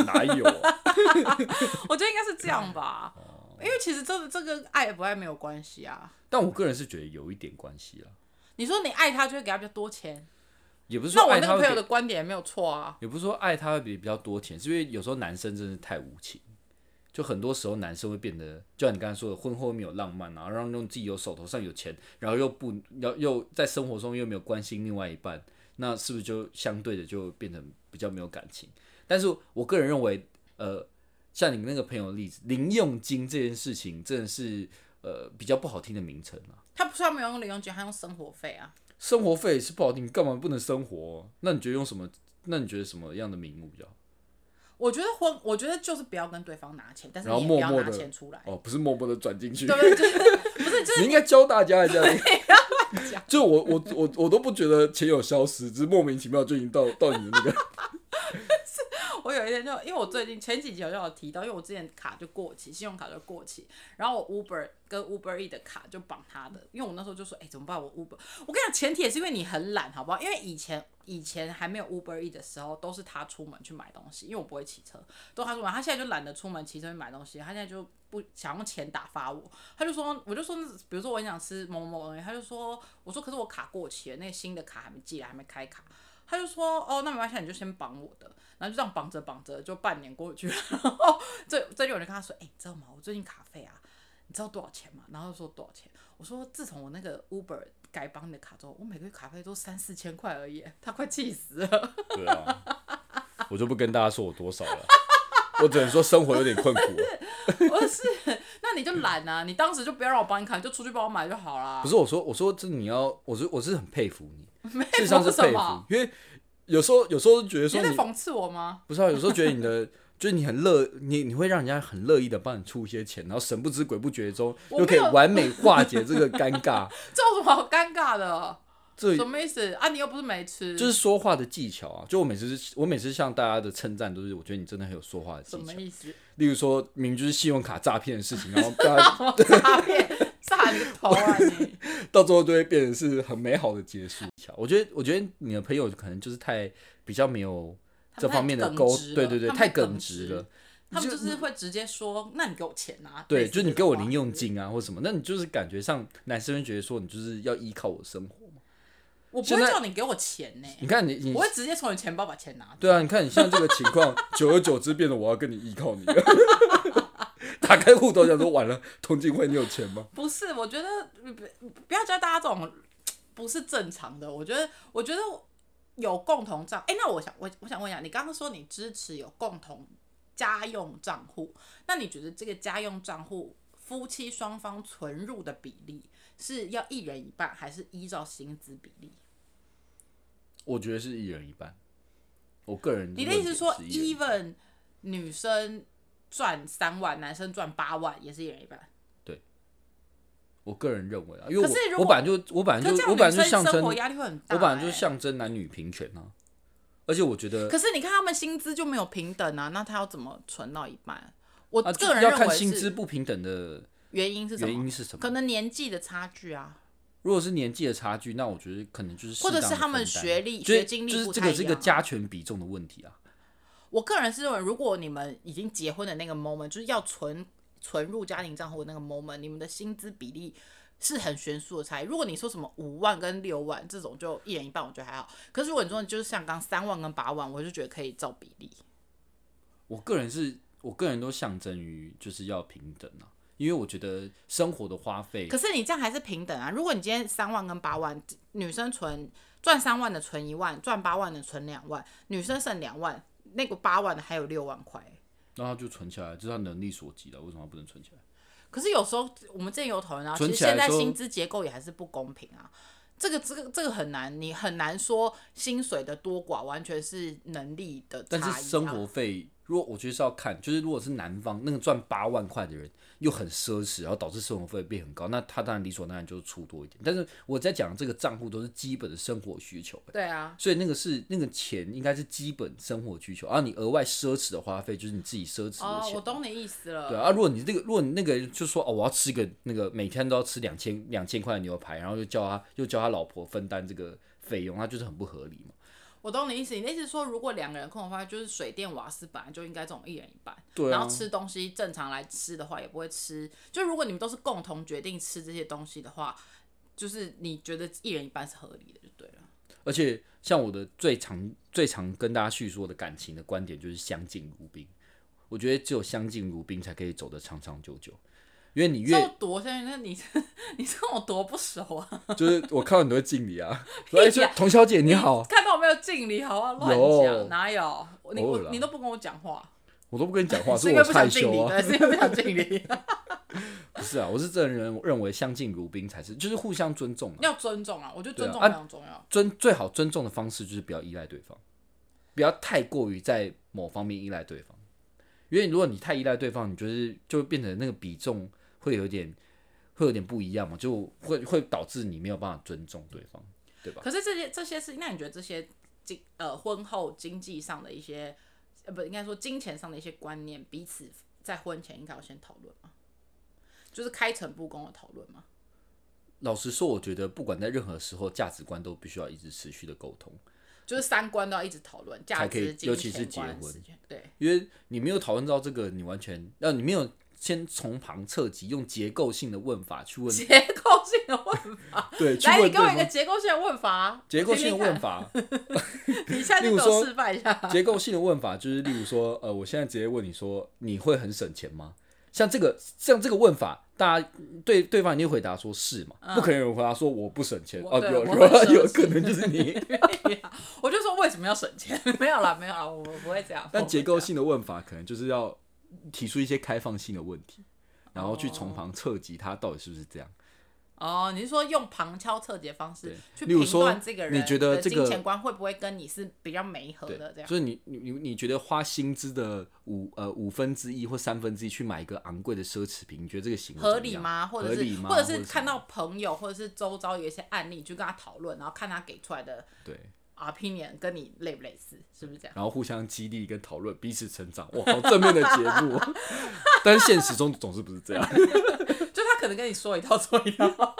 B: 哪有啊？
A: 我觉得应该是这样吧，
B: 哦
A: 因为其实这这跟爱不爱没有关系啊。
B: 但我个人是觉得有一点关系啦，
A: 你说你爱他就会给他比较多钱，
B: 也不是
A: 那我那个朋友的观点也没有错啊。
B: 也不是说爱他会比比较多钱，是因为有时候男生真的是太无情，就很多时候男生会变得，就像你刚才说的，婚后没有浪漫啊，然后用自己有手头上有钱，然后又不要又在生活中又没有关心另外一半，那是不是就相对的就变成比较没有感情？但是我个人认为，呃，像你那个朋友的例子，零用金这件事情真的是呃比较不好听的名称啊。
A: 他不是没有用零用金，他用生活费啊。
B: 生活费是不好听，你干嘛不能生活？那你觉得用什么？那你觉得什么样的名目比较好？
A: 我觉得婚，我觉得就是不要跟对方拿钱，但是你也不要拿钱出来。
B: 哦，不是默默的转进去，
A: 对？就是 不是就是
B: 你应该教大家一下。
A: 讲
B: 就我我我我都不觉得钱有消失，只是莫名其妙就已经到到你的那个。
A: 我有一天就，因为我最近前几集好像有提到，因为我之前卡就过期，信用卡就过期，然后我 Uber 跟 Uber E 的卡就绑他的，因为我那时候就说，哎、怎么办？我 Uber，我跟你讲，前提也是因为你很懒，好不好？因为以前以前还没有 Uber E 的时候，都是他出门去买东西，因为我不会骑车，都他出门，他现在就懒得出门骑车去买东西，他现在就不想用钱打发我，他就说，我就说，比如说我很想吃某某东西，他就说，我说可是我卡过期了，那个新的卡还没寄来，还没开卡。他就说：“哦，那没关系，你就先绑我的。”然后就这样绑着绑着，就半年过去了。然后最最近有人跟他说：“哎、你知道吗？我最近卡费啊，你知道多少钱吗？”然后就说多少钱？我说：“自从我那个 Uber 改绑你的卡之后，我每个月卡费都三四千块而已。”他快气死了。
B: 对啊，我就不跟大家说我多少了，我只能说生活有点困苦、
A: 不。是，那你就懒啊！你当时就不要让我帮你看，你就出去帮我买就好啦。
B: 不是我说，我说这你要，我是我是很佩服你，
A: 没
B: 事实上是佩服，，因为有时候有时候觉得说你
A: 在讽刺我吗？
B: 不是啊，有时候觉得你的就是你很乐，你你会让人家很乐意的帮你出一些钱，然后神不知鬼不觉中又可以完美化解这个尴尬。
A: 这有什么好尴尬的？
B: 这
A: 什么意思啊？你又不是没吃，
B: 就是说话的技巧啊。就我每次我每次向大家的称赞都是，我觉得你真的很有说话的技巧。
A: 什么意思？
B: 例如说明明就是信用卡诈骗的事情，然后大家
A: 诈骗，诈你个头啊你！
B: 到最后都会变成是很美好的结束。我觉得，我觉得你的朋友可能就是太比较没有这方面的沟，对对对，太耿直了。
A: 他们就是会直接说：“那你给我钱啊！”
B: 对，就是你给我零用金啊，或什么。那你就是感觉上男生会觉得说你就是要依靠我生活嘛。
A: 我不会叫你给我钱呢。
B: 你看你，你
A: 我会直接从你钱包把钱拿。
B: 对啊，你看你现在这个情况，久而久之变得我要跟你依靠你了。打开户头想说完了，通金会你有钱吗？
A: 不是，我觉得不不要教大家这种不是正常的。我觉得，我觉得有共同账。哎，那我想我我想问一下，你刚刚说你支持有共同。家用账户，那你觉得这个家用账户夫妻双方存入的比例是要一人一半，还是依照薪资比例？
B: 我觉得是一人一半。我个人，
A: 你的意思说，even 女生赚三万，男生赚八万，也是一人一半？
B: 对，我个人认为啊，因为我我本来就我本来就我本来就象征，我本来就象征男女平权啊。而且我觉得，
A: 可是你看他们薪资就没有平等啊，那他要怎么存到一半？我个人
B: 要看薪资不平等的
A: 原因是什么？
B: 原因是什么？
A: 可能年纪的差距啊。
B: 如果是年纪的差距，那我觉得可能就是
A: 或者是他们学历、学经历
B: 就是这个是一个加权比重的问题啊。
A: 我个人是认为，如果你们已经结婚的那个 moment，就是要存存入家庭账户的那个 moment，你们的薪资比例。是很悬殊的差异。如果你说什么五万跟六万这种，就一人一半，我觉得还好。可是如果你说就是像刚三万跟八万，我就觉得可以照比例。
B: 我个人是我个人都象征于就是要平等啊，因为我觉得生活的花费。
A: 可是你这样还是平等啊？如果你今天三万跟八万，女生存赚三万的存一万，赚八万的存两万，女生剩两万，那个八万的还有六万块，
B: 那他就存起来，这是他能力所及的，为什么不能存起来？
A: 可是有时候我们之前有讨论啊，其实现在薪资结构也还是不公平啊。这个这个这个很难，你很难说薪水的多寡完全是能力的差
B: 异。但是生活费，如果我觉得是要看，就是如果是男方那个赚八万块的人。又很奢侈，然后导致生活费变很高，那他当然理所当然就出多一点。但是我在讲这个账户都是基本的生活需求，
A: 对啊，
B: 所以那个是那个钱应该是基本生活需求，而你额外奢侈的花费就是你自己奢侈的钱。哦，
A: 我懂你意思了。
B: 对啊，如果你这个，如果你那个就说哦，我要吃一个那个每天都要吃两千两千块的牛排，然后又叫他又叫他老婆分担这个费用，那就是很不合理嘛。
A: 我懂你意思，你的意思说，如果两个人共同花费，就是水电瓦斯本来就应该这种一人一半，然后吃东西正常来吃的话，也不会吃。就如果你们都是共同决定吃这些东西的话，就是你觉得一人一半是合理的，就对了。
B: 而且像我的最常最常跟大家叙说的感情的观点，就是相敬如宾。我觉得只有相敬如宾，才可以走得长长久久。因为你越
A: 多，现在那你 你跟我多不熟啊！
B: 就是我看到你都会敬礼啊，哎，童小姐你好，
A: 看到我没有敬礼，好啊，乱讲，哪有？你你都不跟我讲话，
B: 我都不跟你讲话，
A: 是因为
B: 不想敬
A: 礼，是因为不想敬礼。
B: 不是啊，我是这人认为相敬如宾才是，就是互相尊重，
A: 要尊重啊，我觉得尊重非常重要。
B: 尊最好尊重的方式就是不要依赖对方，不要太过于在某方面依赖对方，因为如果你太依赖对方，你就是就会变成那个比重。会有点，会有点不一样嘛，就会会导致你没有办法尊重对方，对吧？
A: 可是这些这些是，那你觉得这些经呃婚后经济上的一些，呃不应该说金钱上的一些观念，彼此在婚前应该要先讨论吗？就是开诚布公的讨论吗？
B: 老实说，我觉得不管在任何时候，价值观都必须要一直持续的沟通，
A: 就是三观都要一直讨论，
B: 价值，尤其是结婚，
A: 对，
B: 因为你没有讨论到这个，你完全，呃，你没有。先从旁侧击，用结构性的问法去问。
A: 结构性的问法，
B: 对，
A: 来，你给我一个结构性的问法。
B: 结构性的问法，
A: 你现在就给我示范一下。
B: 结构性的问法就是，例如说，呃，我现在直接问你说，你会很省钱吗？像这个，像这个问法，大家对对方一定回答说是嘛？不可能有人回答说我不省钱哦，有有有可能就是你。
A: 我就说为什么要省钱？没有啦，没有啦，我不会这样。
B: 但结构性的问法可能就是要。提出一些开放性的问题，然后去从旁测及他到底是不是这样。
A: 哦，你是说用旁敲侧击的方式去评断这个人
B: 你觉得
A: 的
B: 这个
A: 金钱观会不会跟你是比较没合的这样？
B: 所以你你你你觉得花薪资的五呃五分之一或三分之一去买一个昂贵的奢侈品，你觉得这个行为
A: 合理吗？或者是或者
B: 是
A: 看到朋友或者是周遭有一些案例，就跟他讨论，然后看他给出来的
B: 对，
A: opinion 跟你类不类似，是不是这样？
B: 然后互相激励跟讨论，彼此成长，哇，好正面的节目哦。但是现实中总是不是这样。
A: 就他可能跟你说一套做一套。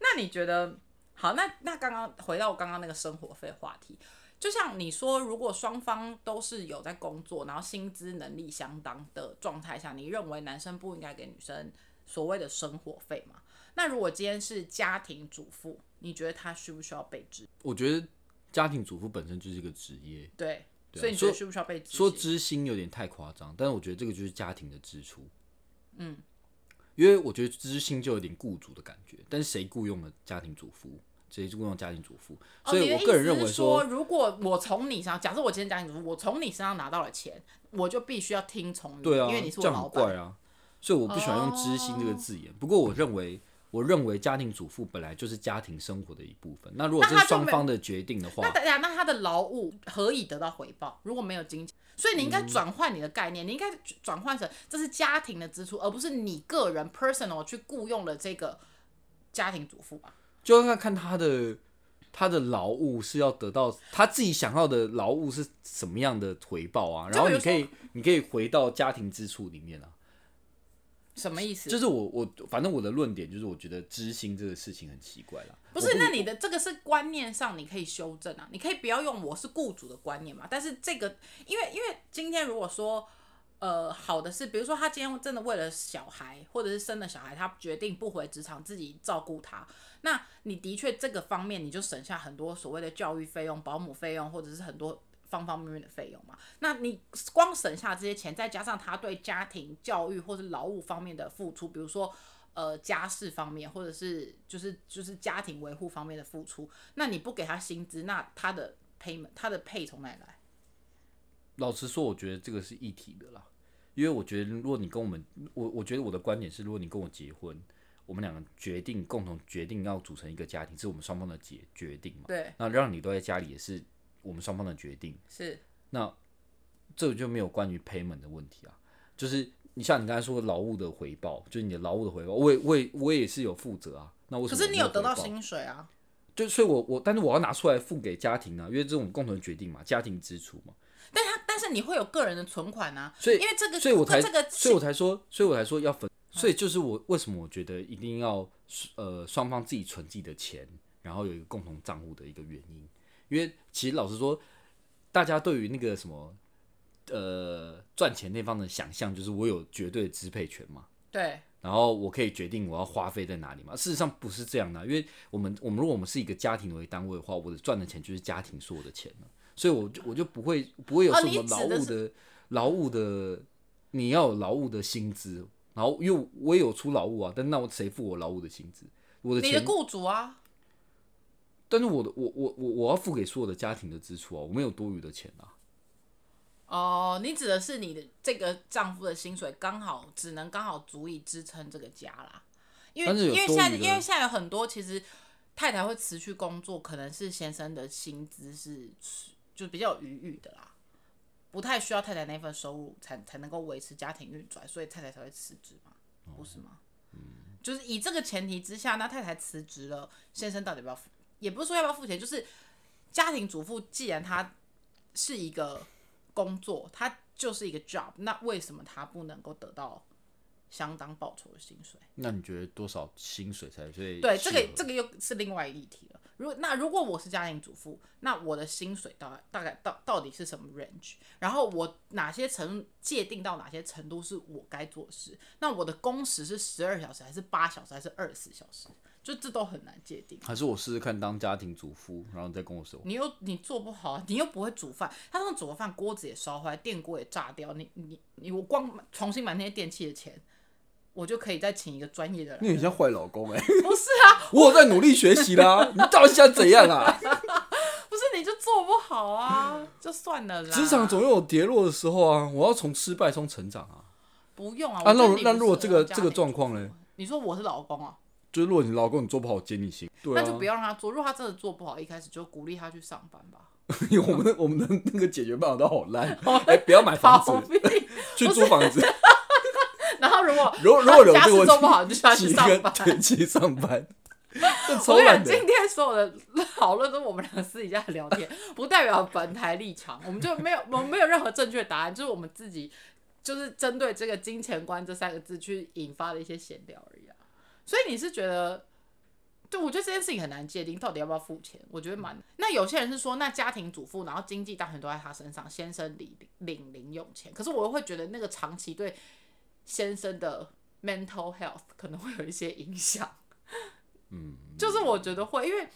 A: 那你觉得好？那那刚刚回到我刚刚那个生活费话题，就像你说，如果双方都是有在工作，然后薪资能力相当的状态下，你认为男生不应该给女生所谓的生活费吗？那如果今天是家庭主妇，你觉得他需不需要被知？
B: 我觉得家庭主妇本身就是一个职业，
A: 对，
B: 对啊
A: 所以你觉得
B: 说
A: 需不需要被知？
B: 说知心有点太夸张，但是我觉得这个就是家庭的支出。嗯，因为我觉得知心就有点雇主的感觉，但是谁雇佣了家庭主妇？谁雇佣家庭主妇？
A: 哦
B: 所以我个人认为
A: 你的意思是说，如果我从你身上，假设我今天家庭主妇，我从你身上拿到了钱，我就必须要听从你，
B: 对啊，
A: 因为你是
B: 这样
A: 我老板。
B: 怪啊。所以我不喜欢用“知心”这个字眼。不过我认为，我认为家庭主妇本来就是家庭生活的一部分。那如果这是双方的决定的话
A: 那，等下，那他的劳务何以得到回报？如果没有金钱，所以你应该转换你的概念，你应该转换成这是家庭的支出，而不是你个人 personal 去雇佣了这个家庭主妇吧？
B: 就要看他的他的劳务是要得到他自己想要的劳务是什么样的回报啊。然后你可以你可以回到家庭支出里面啊。
A: 什么意思？
B: 就是我我反正我的论点就是，我觉得知心这个事情很奇怪啦。
A: 不是，那你的这个是观念上你可以修正啊，你可以不要用我是雇主的观念嘛。但是这个，因为因为今天如果说，呃，好的是，比如说他今天真的为了小孩或者是生了小孩，他决定不回职场自己照顾他，那你的确这个方面你就省下很多所谓的教育费用、保姆费用，或者是很多。方方面面的费用嘛，那你光省下这些钱，再加上他对家庭教育或是劳务方面的付出，比如说呃家事方面，或者是就是就是家庭维护方面的付出，那你不给他薪资，那他的 payment 他的配从哪里来？
B: 老实说，我觉得这个是一体的啦，因为我觉得如果你跟我们，我我觉得我的观点是，如果你跟我结婚，我们两个决定共同决定要组成一个家庭，是我们双方的决决定嘛。
A: 对，
B: 那让你都在家里也是我们双方的决定，
A: 是
B: 那这个就没有关于 payment 的问题啊，就是你像你刚才说劳务的回报，就是你的劳务的回报，我也我也我也是有负责啊。那为什
A: 可是你有得到
B: 薪？
A: 薪水啊？
B: 就所以我，我但是我要拿出来付给家庭啊，因为这种共同决定嘛，家庭支出嘛，
A: 但他但是你会有个人的存款啊，
B: 所以
A: 因为这个
B: 所以我才
A: 这个
B: 所以我才说，所以我才说要分，所以就是我为什么我觉得一定要呃双方自己存自己的钱，然后有一个共同账户的一个原因，因为其实老实说，大家对于那个什么呃赚钱那方的想象，就是我有绝对的支配权嘛，
A: 对。
B: 然后我可以决定我要花费在哪里嘛。事实上不是这样的，因为我们我们如果我们是一个家庭为单位的话，我的赚的钱就是家庭所有的钱了，所以我就我就不会不会有
A: 哦
B: 什么劳务的劳务的，你要有劳务的薪资，然后因为我也有出劳务啊，但那我谁付我劳务的薪资？我的钱，
A: 你的雇主啊，
B: 但是我的我我我我要付给所有的家庭的支出啊，我没有多余的钱啊。
A: 哦，你指的是你的这个丈夫的薪水刚好只能刚好足以支撑这个家啦，因为因为现在因为现在有很多其实太太会辞去工作，可能是先生的薪资是就比较有余裕的啦，不太需要太太那份收入才才能够维持家庭运转，所以太太才会辞职嘛，不是吗？嗯就是以这个前提之下，那太太辞职了，先生到底要不要付？也不是说要不要付钱，就是家庭主妇既然她是一个工作，她就是一个 job，那为什么她不能够得到相当报酬的薪水？
B: 那你觉得多少薪水才最
A: 对，这个这个又是另外一议题了。如果那如果我是家庭主妇，那我的薪水大概大概到到底是什么 range？然后我哪些程界定到哪些程度是我该做事？那我的工时是十二小时还是八小时还是二十四小时？就这都很难界定。
B: 还是我试试看当家庭主妇，然后你再跟我说。
A: 你又你做不好，你又不会煮饭，他那煮的饭锅子也烧坏，电锅也炸掉，你你你我光重新买那些电器的钱，我就可以再请一个专业的人。
B: 你很像坏老公哎、
A: 不是啊，
B: 我有在努力学习啦，你到底想怎样啊？
A: 不是你就做不好啊，就算了啦。
B: 职场总有跌落的时候啊，我要从失败中成长啊。
A: 不用啊。
B: 啊那那如果这个这个状况呢？
A: 你说我是老公啊？
B: 就是如果你老公你做不好，接你薪，对啊，
A: 那就不要让他做。如果他真的做不好，一开始就鼓励他去上班吧。
B: 因为我们的我们的那个解决办法都好烂，哎、不要买房子，去租房子，
A: 然后如果
B: 如果如果有
A: 他家
B: 这个问题，
A: 事做不好，就需要去上班。
B: 对，去上班，这
A: 我跟你讲，
B: 超懒的。
A: 今天所有的讨论都是我们两个私底下的聊天，不代表本台立场，我们就没有我们没有任何正确答案，就是我们自己就是针对这个金钱观这三个字去引发的一些闲聊而已啊。所以你是觉得？对，我觉得这件事情很难界定，到底要不要付钱？我觉得蛮……那有些人是说，那家庭主妇，然后经济大权都在他身上，先生领领零用钱。可是我又会觉得，那个长期对先生的 mental health 可能会有一些影响。
B: 嗯，
A: 就是我觉得会，因为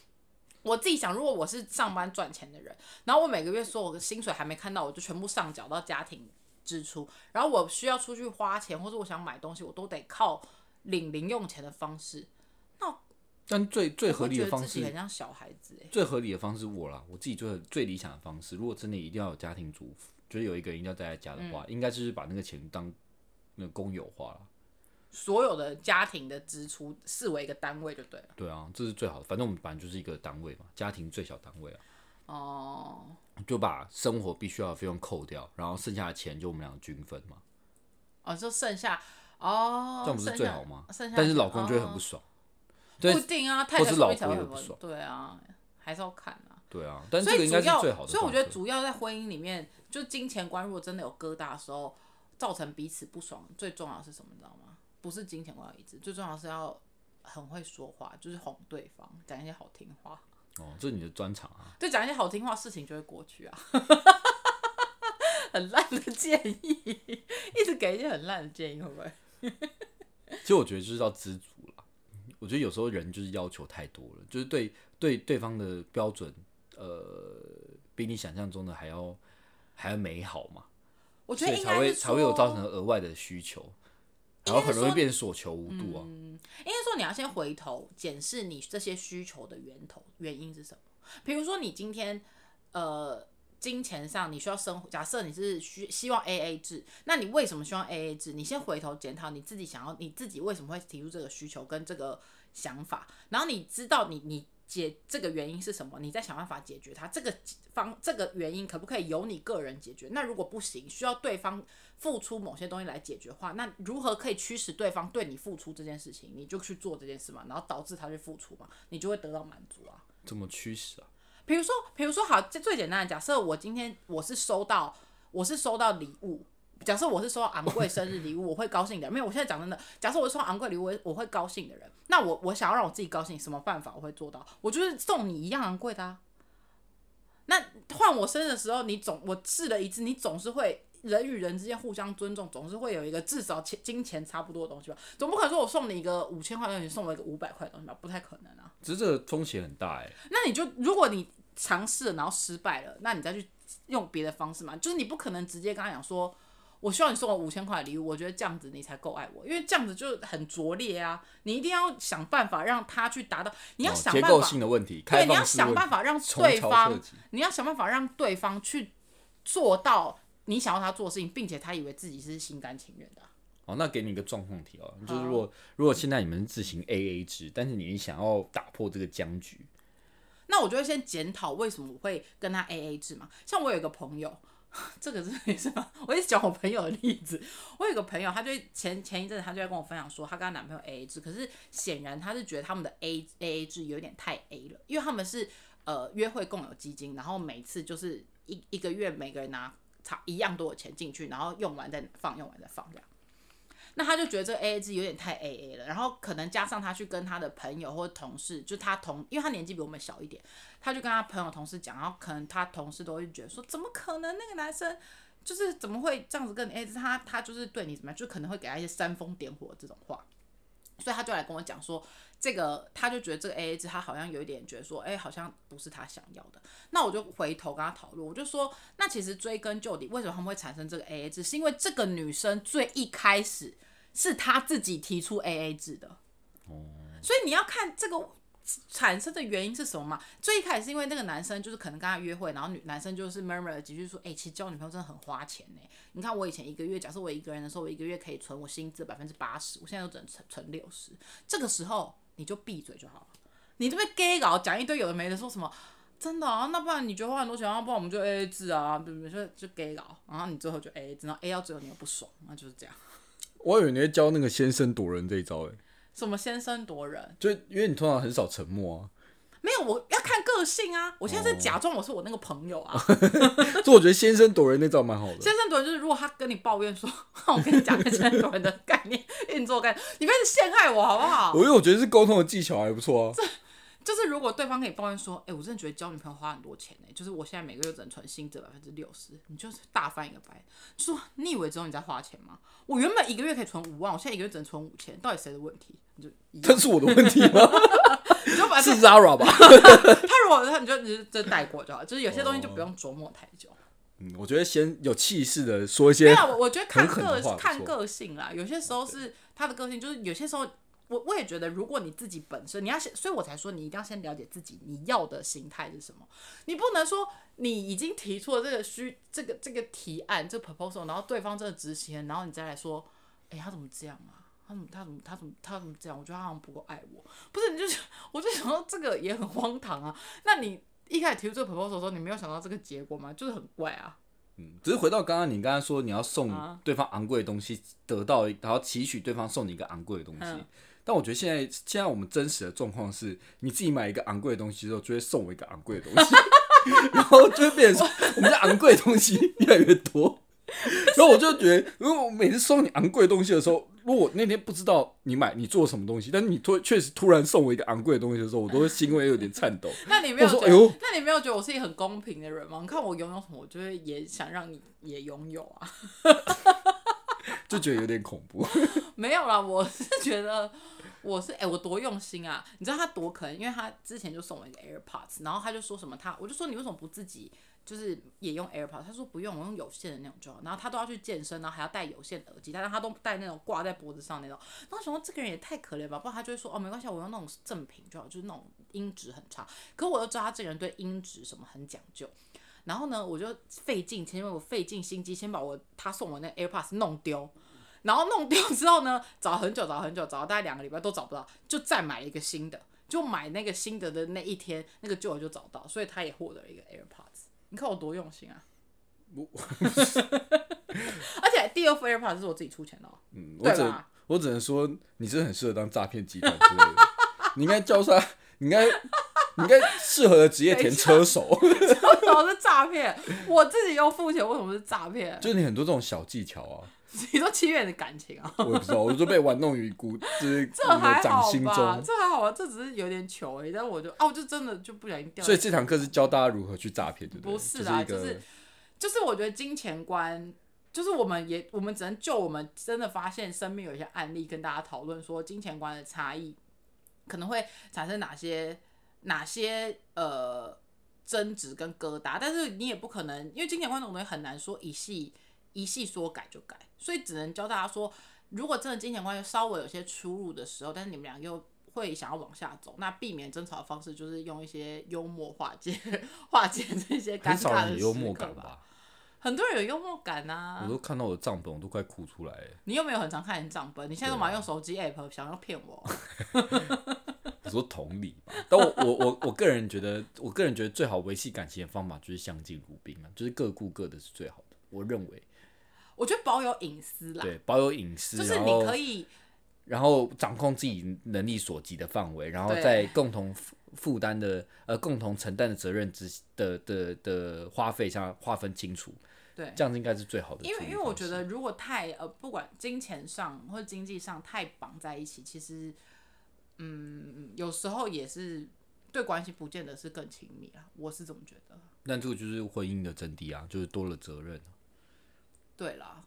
A: 我自己想，如果我是上班赚钱的人，然后我每个月说我的薪水还没看到，我就全部上缴到家庭支出，然后我需要出去花钱，或者我想买东西，我都得靠领零用钱的方式，那
B: 但最最合理的方式，
A: 自己很像小孩子哎、
B: 最合理的方式我啦，我自己最最理想的方式，如果真的一定要有家庭主妇，就是有一个人一定要待在家的话，
A: 嗯
B: 应该就是把那个钱当那个公有化了。
A: 所有的家庭的支出视为一个单位就对了。
B: 对啊，这是最好的。反正我们本来就是一个单位嘛，家庭最小单位啊，
A: 哦，
B: 就把生活必须要的费用扣掉，然后剩下的钱就我们两个均分嘛，
A: 哦，就剩下哦，
B: 这样不是最好吗？但是老公就会很
A: 哦
B: 不爽。对
A: 不一定啊，太太
B: 或是老
A: 说不定才会很
B: 婆也不爽
A: 对啊，还是要看啊。
B: 对啊，但
A: 所
B: 这个应该
A: 以主要，
B: 是最好的
A: 所以我觉得主要在婚姻里面，就金钱观如果真的有疙瘩的时候，造成彼此不爽，最重要的是什么？你知道吗？不是金钱观要一致，最重要的是要很会说话，就是哄对方，讲一些好听话。
B: 哦，这是你的专长啊。
A: 就讲一些好听话，事情就会过去啊。很烂的建议，一直给一些很烂的建议，会不会？
B: 其实我觉得就是要知足了。我觉得有时候人就是要求太多了，就是对对对方的标准，呃，比你想象中的还要还要美好嘛，
A: 我觉
B: 所以才会才会有造成额外的需求，然后很容易变所求无度啊。
A: 应该说你要先回头检视你这些需求的源头原因是什么。比如说你今天呃金钱上你需要生活，假设你是需希望 A A 制，那你为什么希望 A A 制？你先回头检讨你自己想要你自己为什么会提出这个需求跟这个想法，然后你知道你你。解这个原因是什么？你再想办法解决它。这个方这个原因可不可以由你个人解决？那如果不行，需要对方付出某些东西来解决的话，那如何可以驱使对方对你付出这件事情？你就去做这件事嘛，然后导致他去付出嘛，你就会得到满足啊。
B: 怎么驱使啊？
A: 比如说，比如说，好，这最简单的假设，我今天我是收到，我是收到礼物。假设我是收到昂贵生日礼物，我会高兴的。没有，我现在讲真的，假设我是收到昂贵礼物，我会高兴的人，那我我想要让我自己高兴，什么办法我会做到？我就是送你一样昂贵的。那换我生日的时候，你总我试了一次，你总是会人与人之间互相尊重，总是会有一个至少钱金钱差不多的东西吧？总不可能说我送你一个五千块的东西，你送我一个五百块的东西吧？不太可能啊。
B: 只是这个风险很大哎、
A: 那你就如果你尝试了然后失败了，那你再去用别的方式嘛，就是你不可能直接跟他讲说，我希望你送我五千块礼物，我觉得这样子你才够爱我，因为这样子就很拙劣啊，你一定要想办法让他去达到，你要
B: 哦结构
A: 想办法，
B: 性的问题，
A: 对，你要想办法让对方，你要想办法让对方去做到你想要他做的事情，并且他以为自己是心甘情愿的啊、
B: 哦，那给你一个状况题哦，就是
A: 好
B: 如果如果现在你们是自行 A A 制，但是你想要打破这个僵局，
A: 那我就会先检讨为什么我会跟他 A A 制嘛。像我有一个朋友，这个真的也是？我一直讲我朋友的例子。我有一个朋友，他就前前一阵子他就在跟我分享说，他跟她男朋友 A A 制，可是显然他是觉得他们的 A A A 制有点太 A 了，因为他们是呃约会共有基金，然后每次就是一一个月每个人拿差一样多的钱进去，然后用完再放，用完再放这样。那他就觉得这个 A A 制有点太 A A 了，然后可能加上他去跟他的朋友或同事，就他同，因为他年纪比我们小一点，他就跟他朋友同事讲，然后可能他同事都会觉得说，怎么可能那个男生就是怎么会这样子跟你 A A 制？他他就是对你怎么样，就可能会给他一些煽风点火这种话，所以他就来跟我讲说，这个他就觉得这个 A A 制，他好像有一点觉得说，哎、好像不是他想要的。那我就回头跟他讨论，我就说，那其实追根究底，为什么他们会产生这个 A A 制？是因为这个女生最一开始是她自己提出 A A 制的。哦所以你要看这个产生的原因是什么嘛？最一开始是因为那个男生就是可能跟他约会，然后女男生就是 murmur 了几句说，哎、其实交女朋友真的很花钱呢。你看我以前一个月，假设我一个人的时候，我一个月可以存我薪资百分之八十，我现在都只能存存六十。这个时候你就闭嘴就好了。你这边 gay 搞讲一堆有的没的，说什么真的啊？那不然你觉得花很多钱啊？不然我们就 A A 制啊，对不对？就就 gay 搞，然后你最后就 A A 制，然后 A 到最后你又不爽，那就是这样。
B: 我以为你会教那个先声夺人这一招诶，
A: 什么先声夺人？
B: 就因为你通常很少沉默啊，
A: 没有，我要看个性啊。我现在是假装我是我那个朋友啊。
B: 所以我觉得先声夺人那招蛮好的。
A: 先声夺人就是，如果他跟你抱怨说，我跟你讲个先声夺人的概念运作概念，你不要陷害我好不好？
B: 我因为我觉得是沟通的技巧还不错啊。
A: 就是如果对方跟你抱怨说，哎、我真的觉得交女朋友花很多钱呢、就是我现在每个月只能存薪资百分之六十，你就是大翻一个白，就说你以为只有你在花钱吗？我原本一个月可以存五万，我现在一个月只能存五千，到底谁的问题？你就，
B: 这是我的问题吗？
A: 你就把
B: 是
A: 它
B: Zara 吧？
A: 他如果他你就你就这带过就好，就是有些东西就不用琢磨太久。
B: 嗯，我觉得先有气势的说一些
A: 没有，我我觉得看个看个性啦，有些时候是他的个性，就是有些时候我我也觉得，如果你自己本身你要先，所以我才说你一定要先了解自己你要的形态是什么，你不能说你已经提出了这个需这个这个提案这个 proposal，然后对方真的执行了，然后你再来说，哎、他怎么这样啊？他怎么他怎么他怎么他怎么这样？我觉得他好像不够爱我，不是？你就我就想到这个也很荒唐啊。那你一开始提出这个 proposal 的时候，你没有想到这个结果吗？就是很怪啊。
B: 嗯，只是回到刚刚你刚刚说你要送
A: 啊
B: 对方昂贵的东西，得到然后期许对方送你一个昂贵的东西。
A: 嗯
B: 但我觉得现在现在我们真实的状况是，你自己买一个昂贵的东西之后，就会送我一个昂贵的东西，然后就会变成说我们的昂贵的东西越来越多。然后我就觉得，如果我每次送你昂贵的东西的时候，如果我那天不知道你买你做什么东西，但是你突确实突然送我一个昂贵的东西的时候，我都会心会有点颤抖。
A: 那你没有觉得？
B: 哎呦
A: 那你没有觉得我是一个很公平的人吗？你看我拥有什么，我就会也想让你也拥有啊。
B: 就觉得有点恐怖。
A: 没有啦，我是觉得我是哎、我多用心啊！你知道他多可能，因为他之前就送我一个 AirPods，然后他就说什么他，我就说你为什么不自己就是也用 AirPods？他说不用，我用有线的那种就好。然后他都要去健身，然后还要戴有线耳机，但是他都戴那种挂在脖子上那种。然后我想说这个人也太可怜吧，不然他就会说哦没关系，我用那种正品就好，就是那种音质很差。可我又知道他这个人对音质什么很讲究。然后呢，我就费尽，前面我费尽心机，先把我他送我那 AirPods 弄丢，然后弄丢之后呢，找很久，找很久，找了大概两个礼拜都找不到，就再买了一个新的，就买那个新的的那一天，那个旧的就找到，所以他也获得了一个 AirPods。你看我多用心啊！我 而且第二副 AirPods 是我自己出钱的、哦，
B: 嗯，我只？我只能说，你真的很适合当诈骗集团之类的。你应该交出来，你应该你应该适合的职业填车手，
A: 车手是诈骗？我自己又付钱，为什么是诈骗？
B: 就是你很多这种小技巧啊，
A: 你说七月的感情啊？
B: 我也不知道，我就被玩弄于股，就是
A: 这
B: 你的
A: 还好
B: 掌心
A: 吧？
B: 中。
A: 这还好吧？这只是有点糗而已。但是我就啊，我就真的就不小心掉。
B: 所以这堂课是教大家如何去诈骗，对对？
A: 不是啦，
B: 是
A: 就是就是我觉得金钱观，就是我们也我们只能就我们真的发现身边有一些案例跟大家讨论说金钱观的差异可能会产生哪些哪些呃争执跟疙瘩，但是你也不可能，因为金钱观这种东西很难说一系一系说改就改，所以只能教大家说，如果真的金钱观稍微有些出入的时候，但是你们俩又会想要往下走，那避免争吵的方式就是用一些幽默化解 化解这些尴尬的
B: 幽。默感吧？
A: 很多人有幽默感呐、
B: 我都看到我的账本，我都快哭出来了。
A: 你有没有很常看你账本？你现在都
B: 对啊
A: 嘛用手机 app 想要骗我？
B: 我说同理吧，但我我我我个人觉得，我个人觉得最好维系感情的方法就是相敬如宾嘛，就是各顾各的是最好的。我认为，
A: 我觉得保有隐私啦，
B: 对，保有隐私，
A: 就是你可以
B: 然后掌控自己能力所及的范围，然后
A: 对
B: 在共同负负担的呃共同承担的责任之的的的花费上划分清楚，
A: 对。
B: 这样子应该是最好的
A: 因。为因为我觉得如果太呃不管金钱上或者经济上太绑在一起，其实嗯有时候也是对关系不见得是更亲密啊，我是这么觉得。
B: 但这个就是婚姻的真谛啊，就是多了责任。
A: 对啦，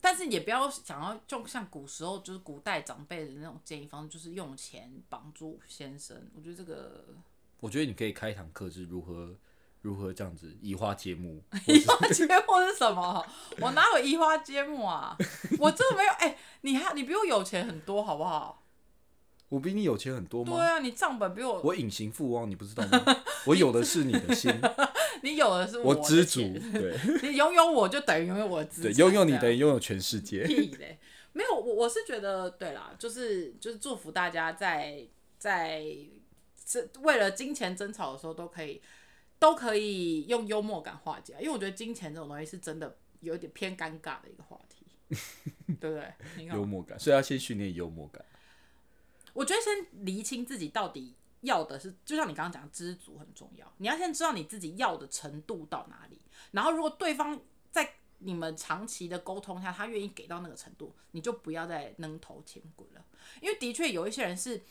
A: 但是也不要想要就像古时候就是古代长辈的那种建议方式，就是用钱绑住先生。我觉得这个
B: 我觉得你可以开一堂课，是如何如何这样子移花接木。
A: 移花接木是什么？我哪有移花接木啊？我真的没有。哎、你还你比我有钱很多，好不好？
B: 我比你有钱很多吗？
A: 对啊，你账本比我，
B: 我隐形富翁，你不知道吗？我有的是你的心，
A: 你有的是的
B: 我知足。对
A: 你拥有我就等于拥有我的资
B: 对，拥有你等于拥有全世界。
A: 屁嘞！没有，我我是觉得对啦，就是就是祝福大家在在这为了金钱争吵的时候都可以都可以用幽默感化解，因为我觉得金钱这种东西是真的有点偏尴尬的一个话题，对不对？
B: 幽默感，所以要先训练幽默感。
A: 我觉得先厘清自己到底要的是，就像你刚刚讲，知足很重要。你要先知道你自己要的程度到哪里，然后如果对方在你们长期的沟通下，他愿意给到那个程度，你就不要再扔头钱滚了。因为的确有一些人是。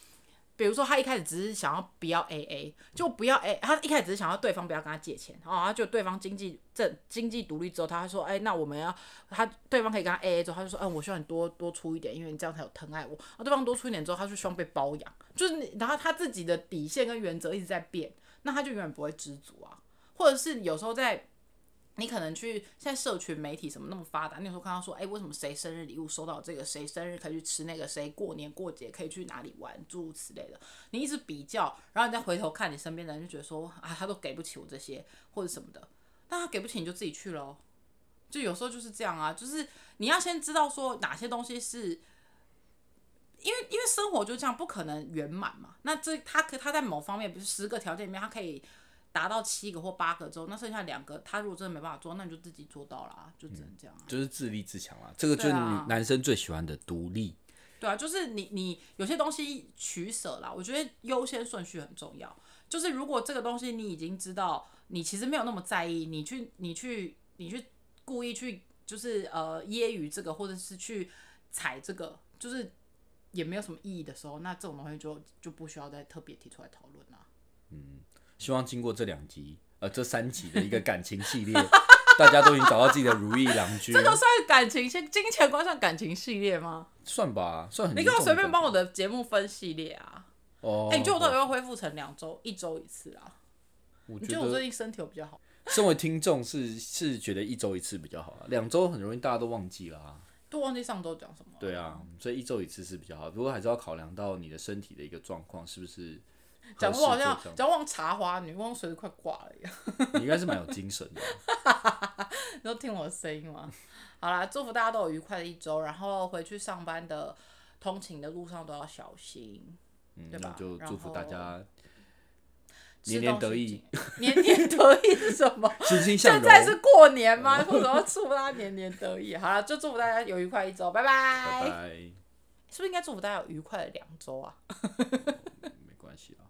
A: 比如说，他一开始只是想要不要 A A，就不要 A，他一开始只是想要对方不要跟他借钱，然后他就对方经济正经济独立之后，他说，哎，那我们要他对方可以跟他 A A 之后，他就说，嗯，我希望你多多出一点，因为你这样才有疼爱我。然后对方多出一点之后，他就希望被包养，就是然后他自己的底线跟原则一直在变，那他就永远不会知足啊，或者是有时候在。你可能去现在社群媒体什么那么发达，那时候看到说，哎，为什么谁生日礼物收到这个，谁生日可以去吃那个，谁过年过节可以去哪里玩，诸如此类的。你一直比较，然后你再回头看你身边的人，就觉得说，啊，他都给不起我这些或者什么的，但他给不起你就自己去喽。就有时候就是这样啊，就是你要先知道说哪些东西是，因为因为生活就这样，不可能圆满嘛。那这他可他在某方面，比如十个条件里面，他可以。达到七个或八个之后，那剩下两个，他如果真的没办法做，那你就自己做到了，就只能这样。
B: 就是自立自强啊，这个就是男生最喜欢的独立。
A: 对啊，就是你你有些东西取舍啦，我觉得优先顺序很重要。就是如果这个东西你已经知道，你其实没有那么在意，你去你去你去故意去就是呃揶揄这个，或者是去踩这个，就是也没有什么意义的时候，那这种东西就就不需要再特别提出来讨论啦。
B: 嗯。希望经过这两集，呃，这三集的一个感情系列，大家都已经找到自己的如意郎君。
A: 这个算感情先，金钱观算感情系列吗？
B: 算吧，算很。
A: 你给我随便帮我的节目分系列啊？哦。哎，你觉得我到底要恢复成两周、一周一次啊？
B: 我
A: 觉得我最近身体有比较好。
B: 身为听众是是觉得一周一次比较好啊，两周很容易大家都忘记了啊。
A: 都忘记上周讲什么？
B: 对啊，所以一周一次是比较好，不过还是要考量到你的身体的一个状况是不是。
A: 讲我好像讲忘茶花女，我随时快挂了一样。
B: 你应该是蛮有精神的。
A: 你都听我的声音吗？好啦，祝福大家都有愉快的一周，然后回去上班的通勤的路上都要小心，对吧？
B: 就祝福大家年年得意。
A: 年年得意是什么？
B: 现
A: 在是过年吗？为什么祝福大家年年得意？好了，就祝福大家有愉快一周，拜
B: 拜。拜拜。
A: 是不是应该祝福大家有愉快的两周啊？
B: 没关系啊。